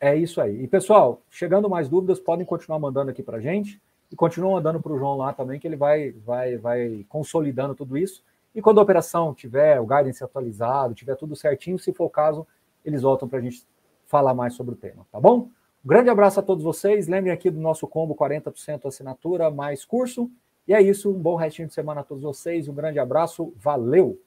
É isso aí. E pessoal, chegando mais dúvidas, podem continuar mandando aqui para a gente e continuam mandando para o João lá também, que ele vai, vai, vai consolidando tudo isso. E quando a operação tiver o guidance atualizado, tiver tudo certinho, se for o caso, eles voltam para a gente falar mais sobre o tema, tá bom? Um grande abraço a todos vocês. Lembrem aqui do nosso combo 40% assinatura mais curso. E é isso. Um bom restinho de semana a todos vocês. Um grande abraço. Valeu!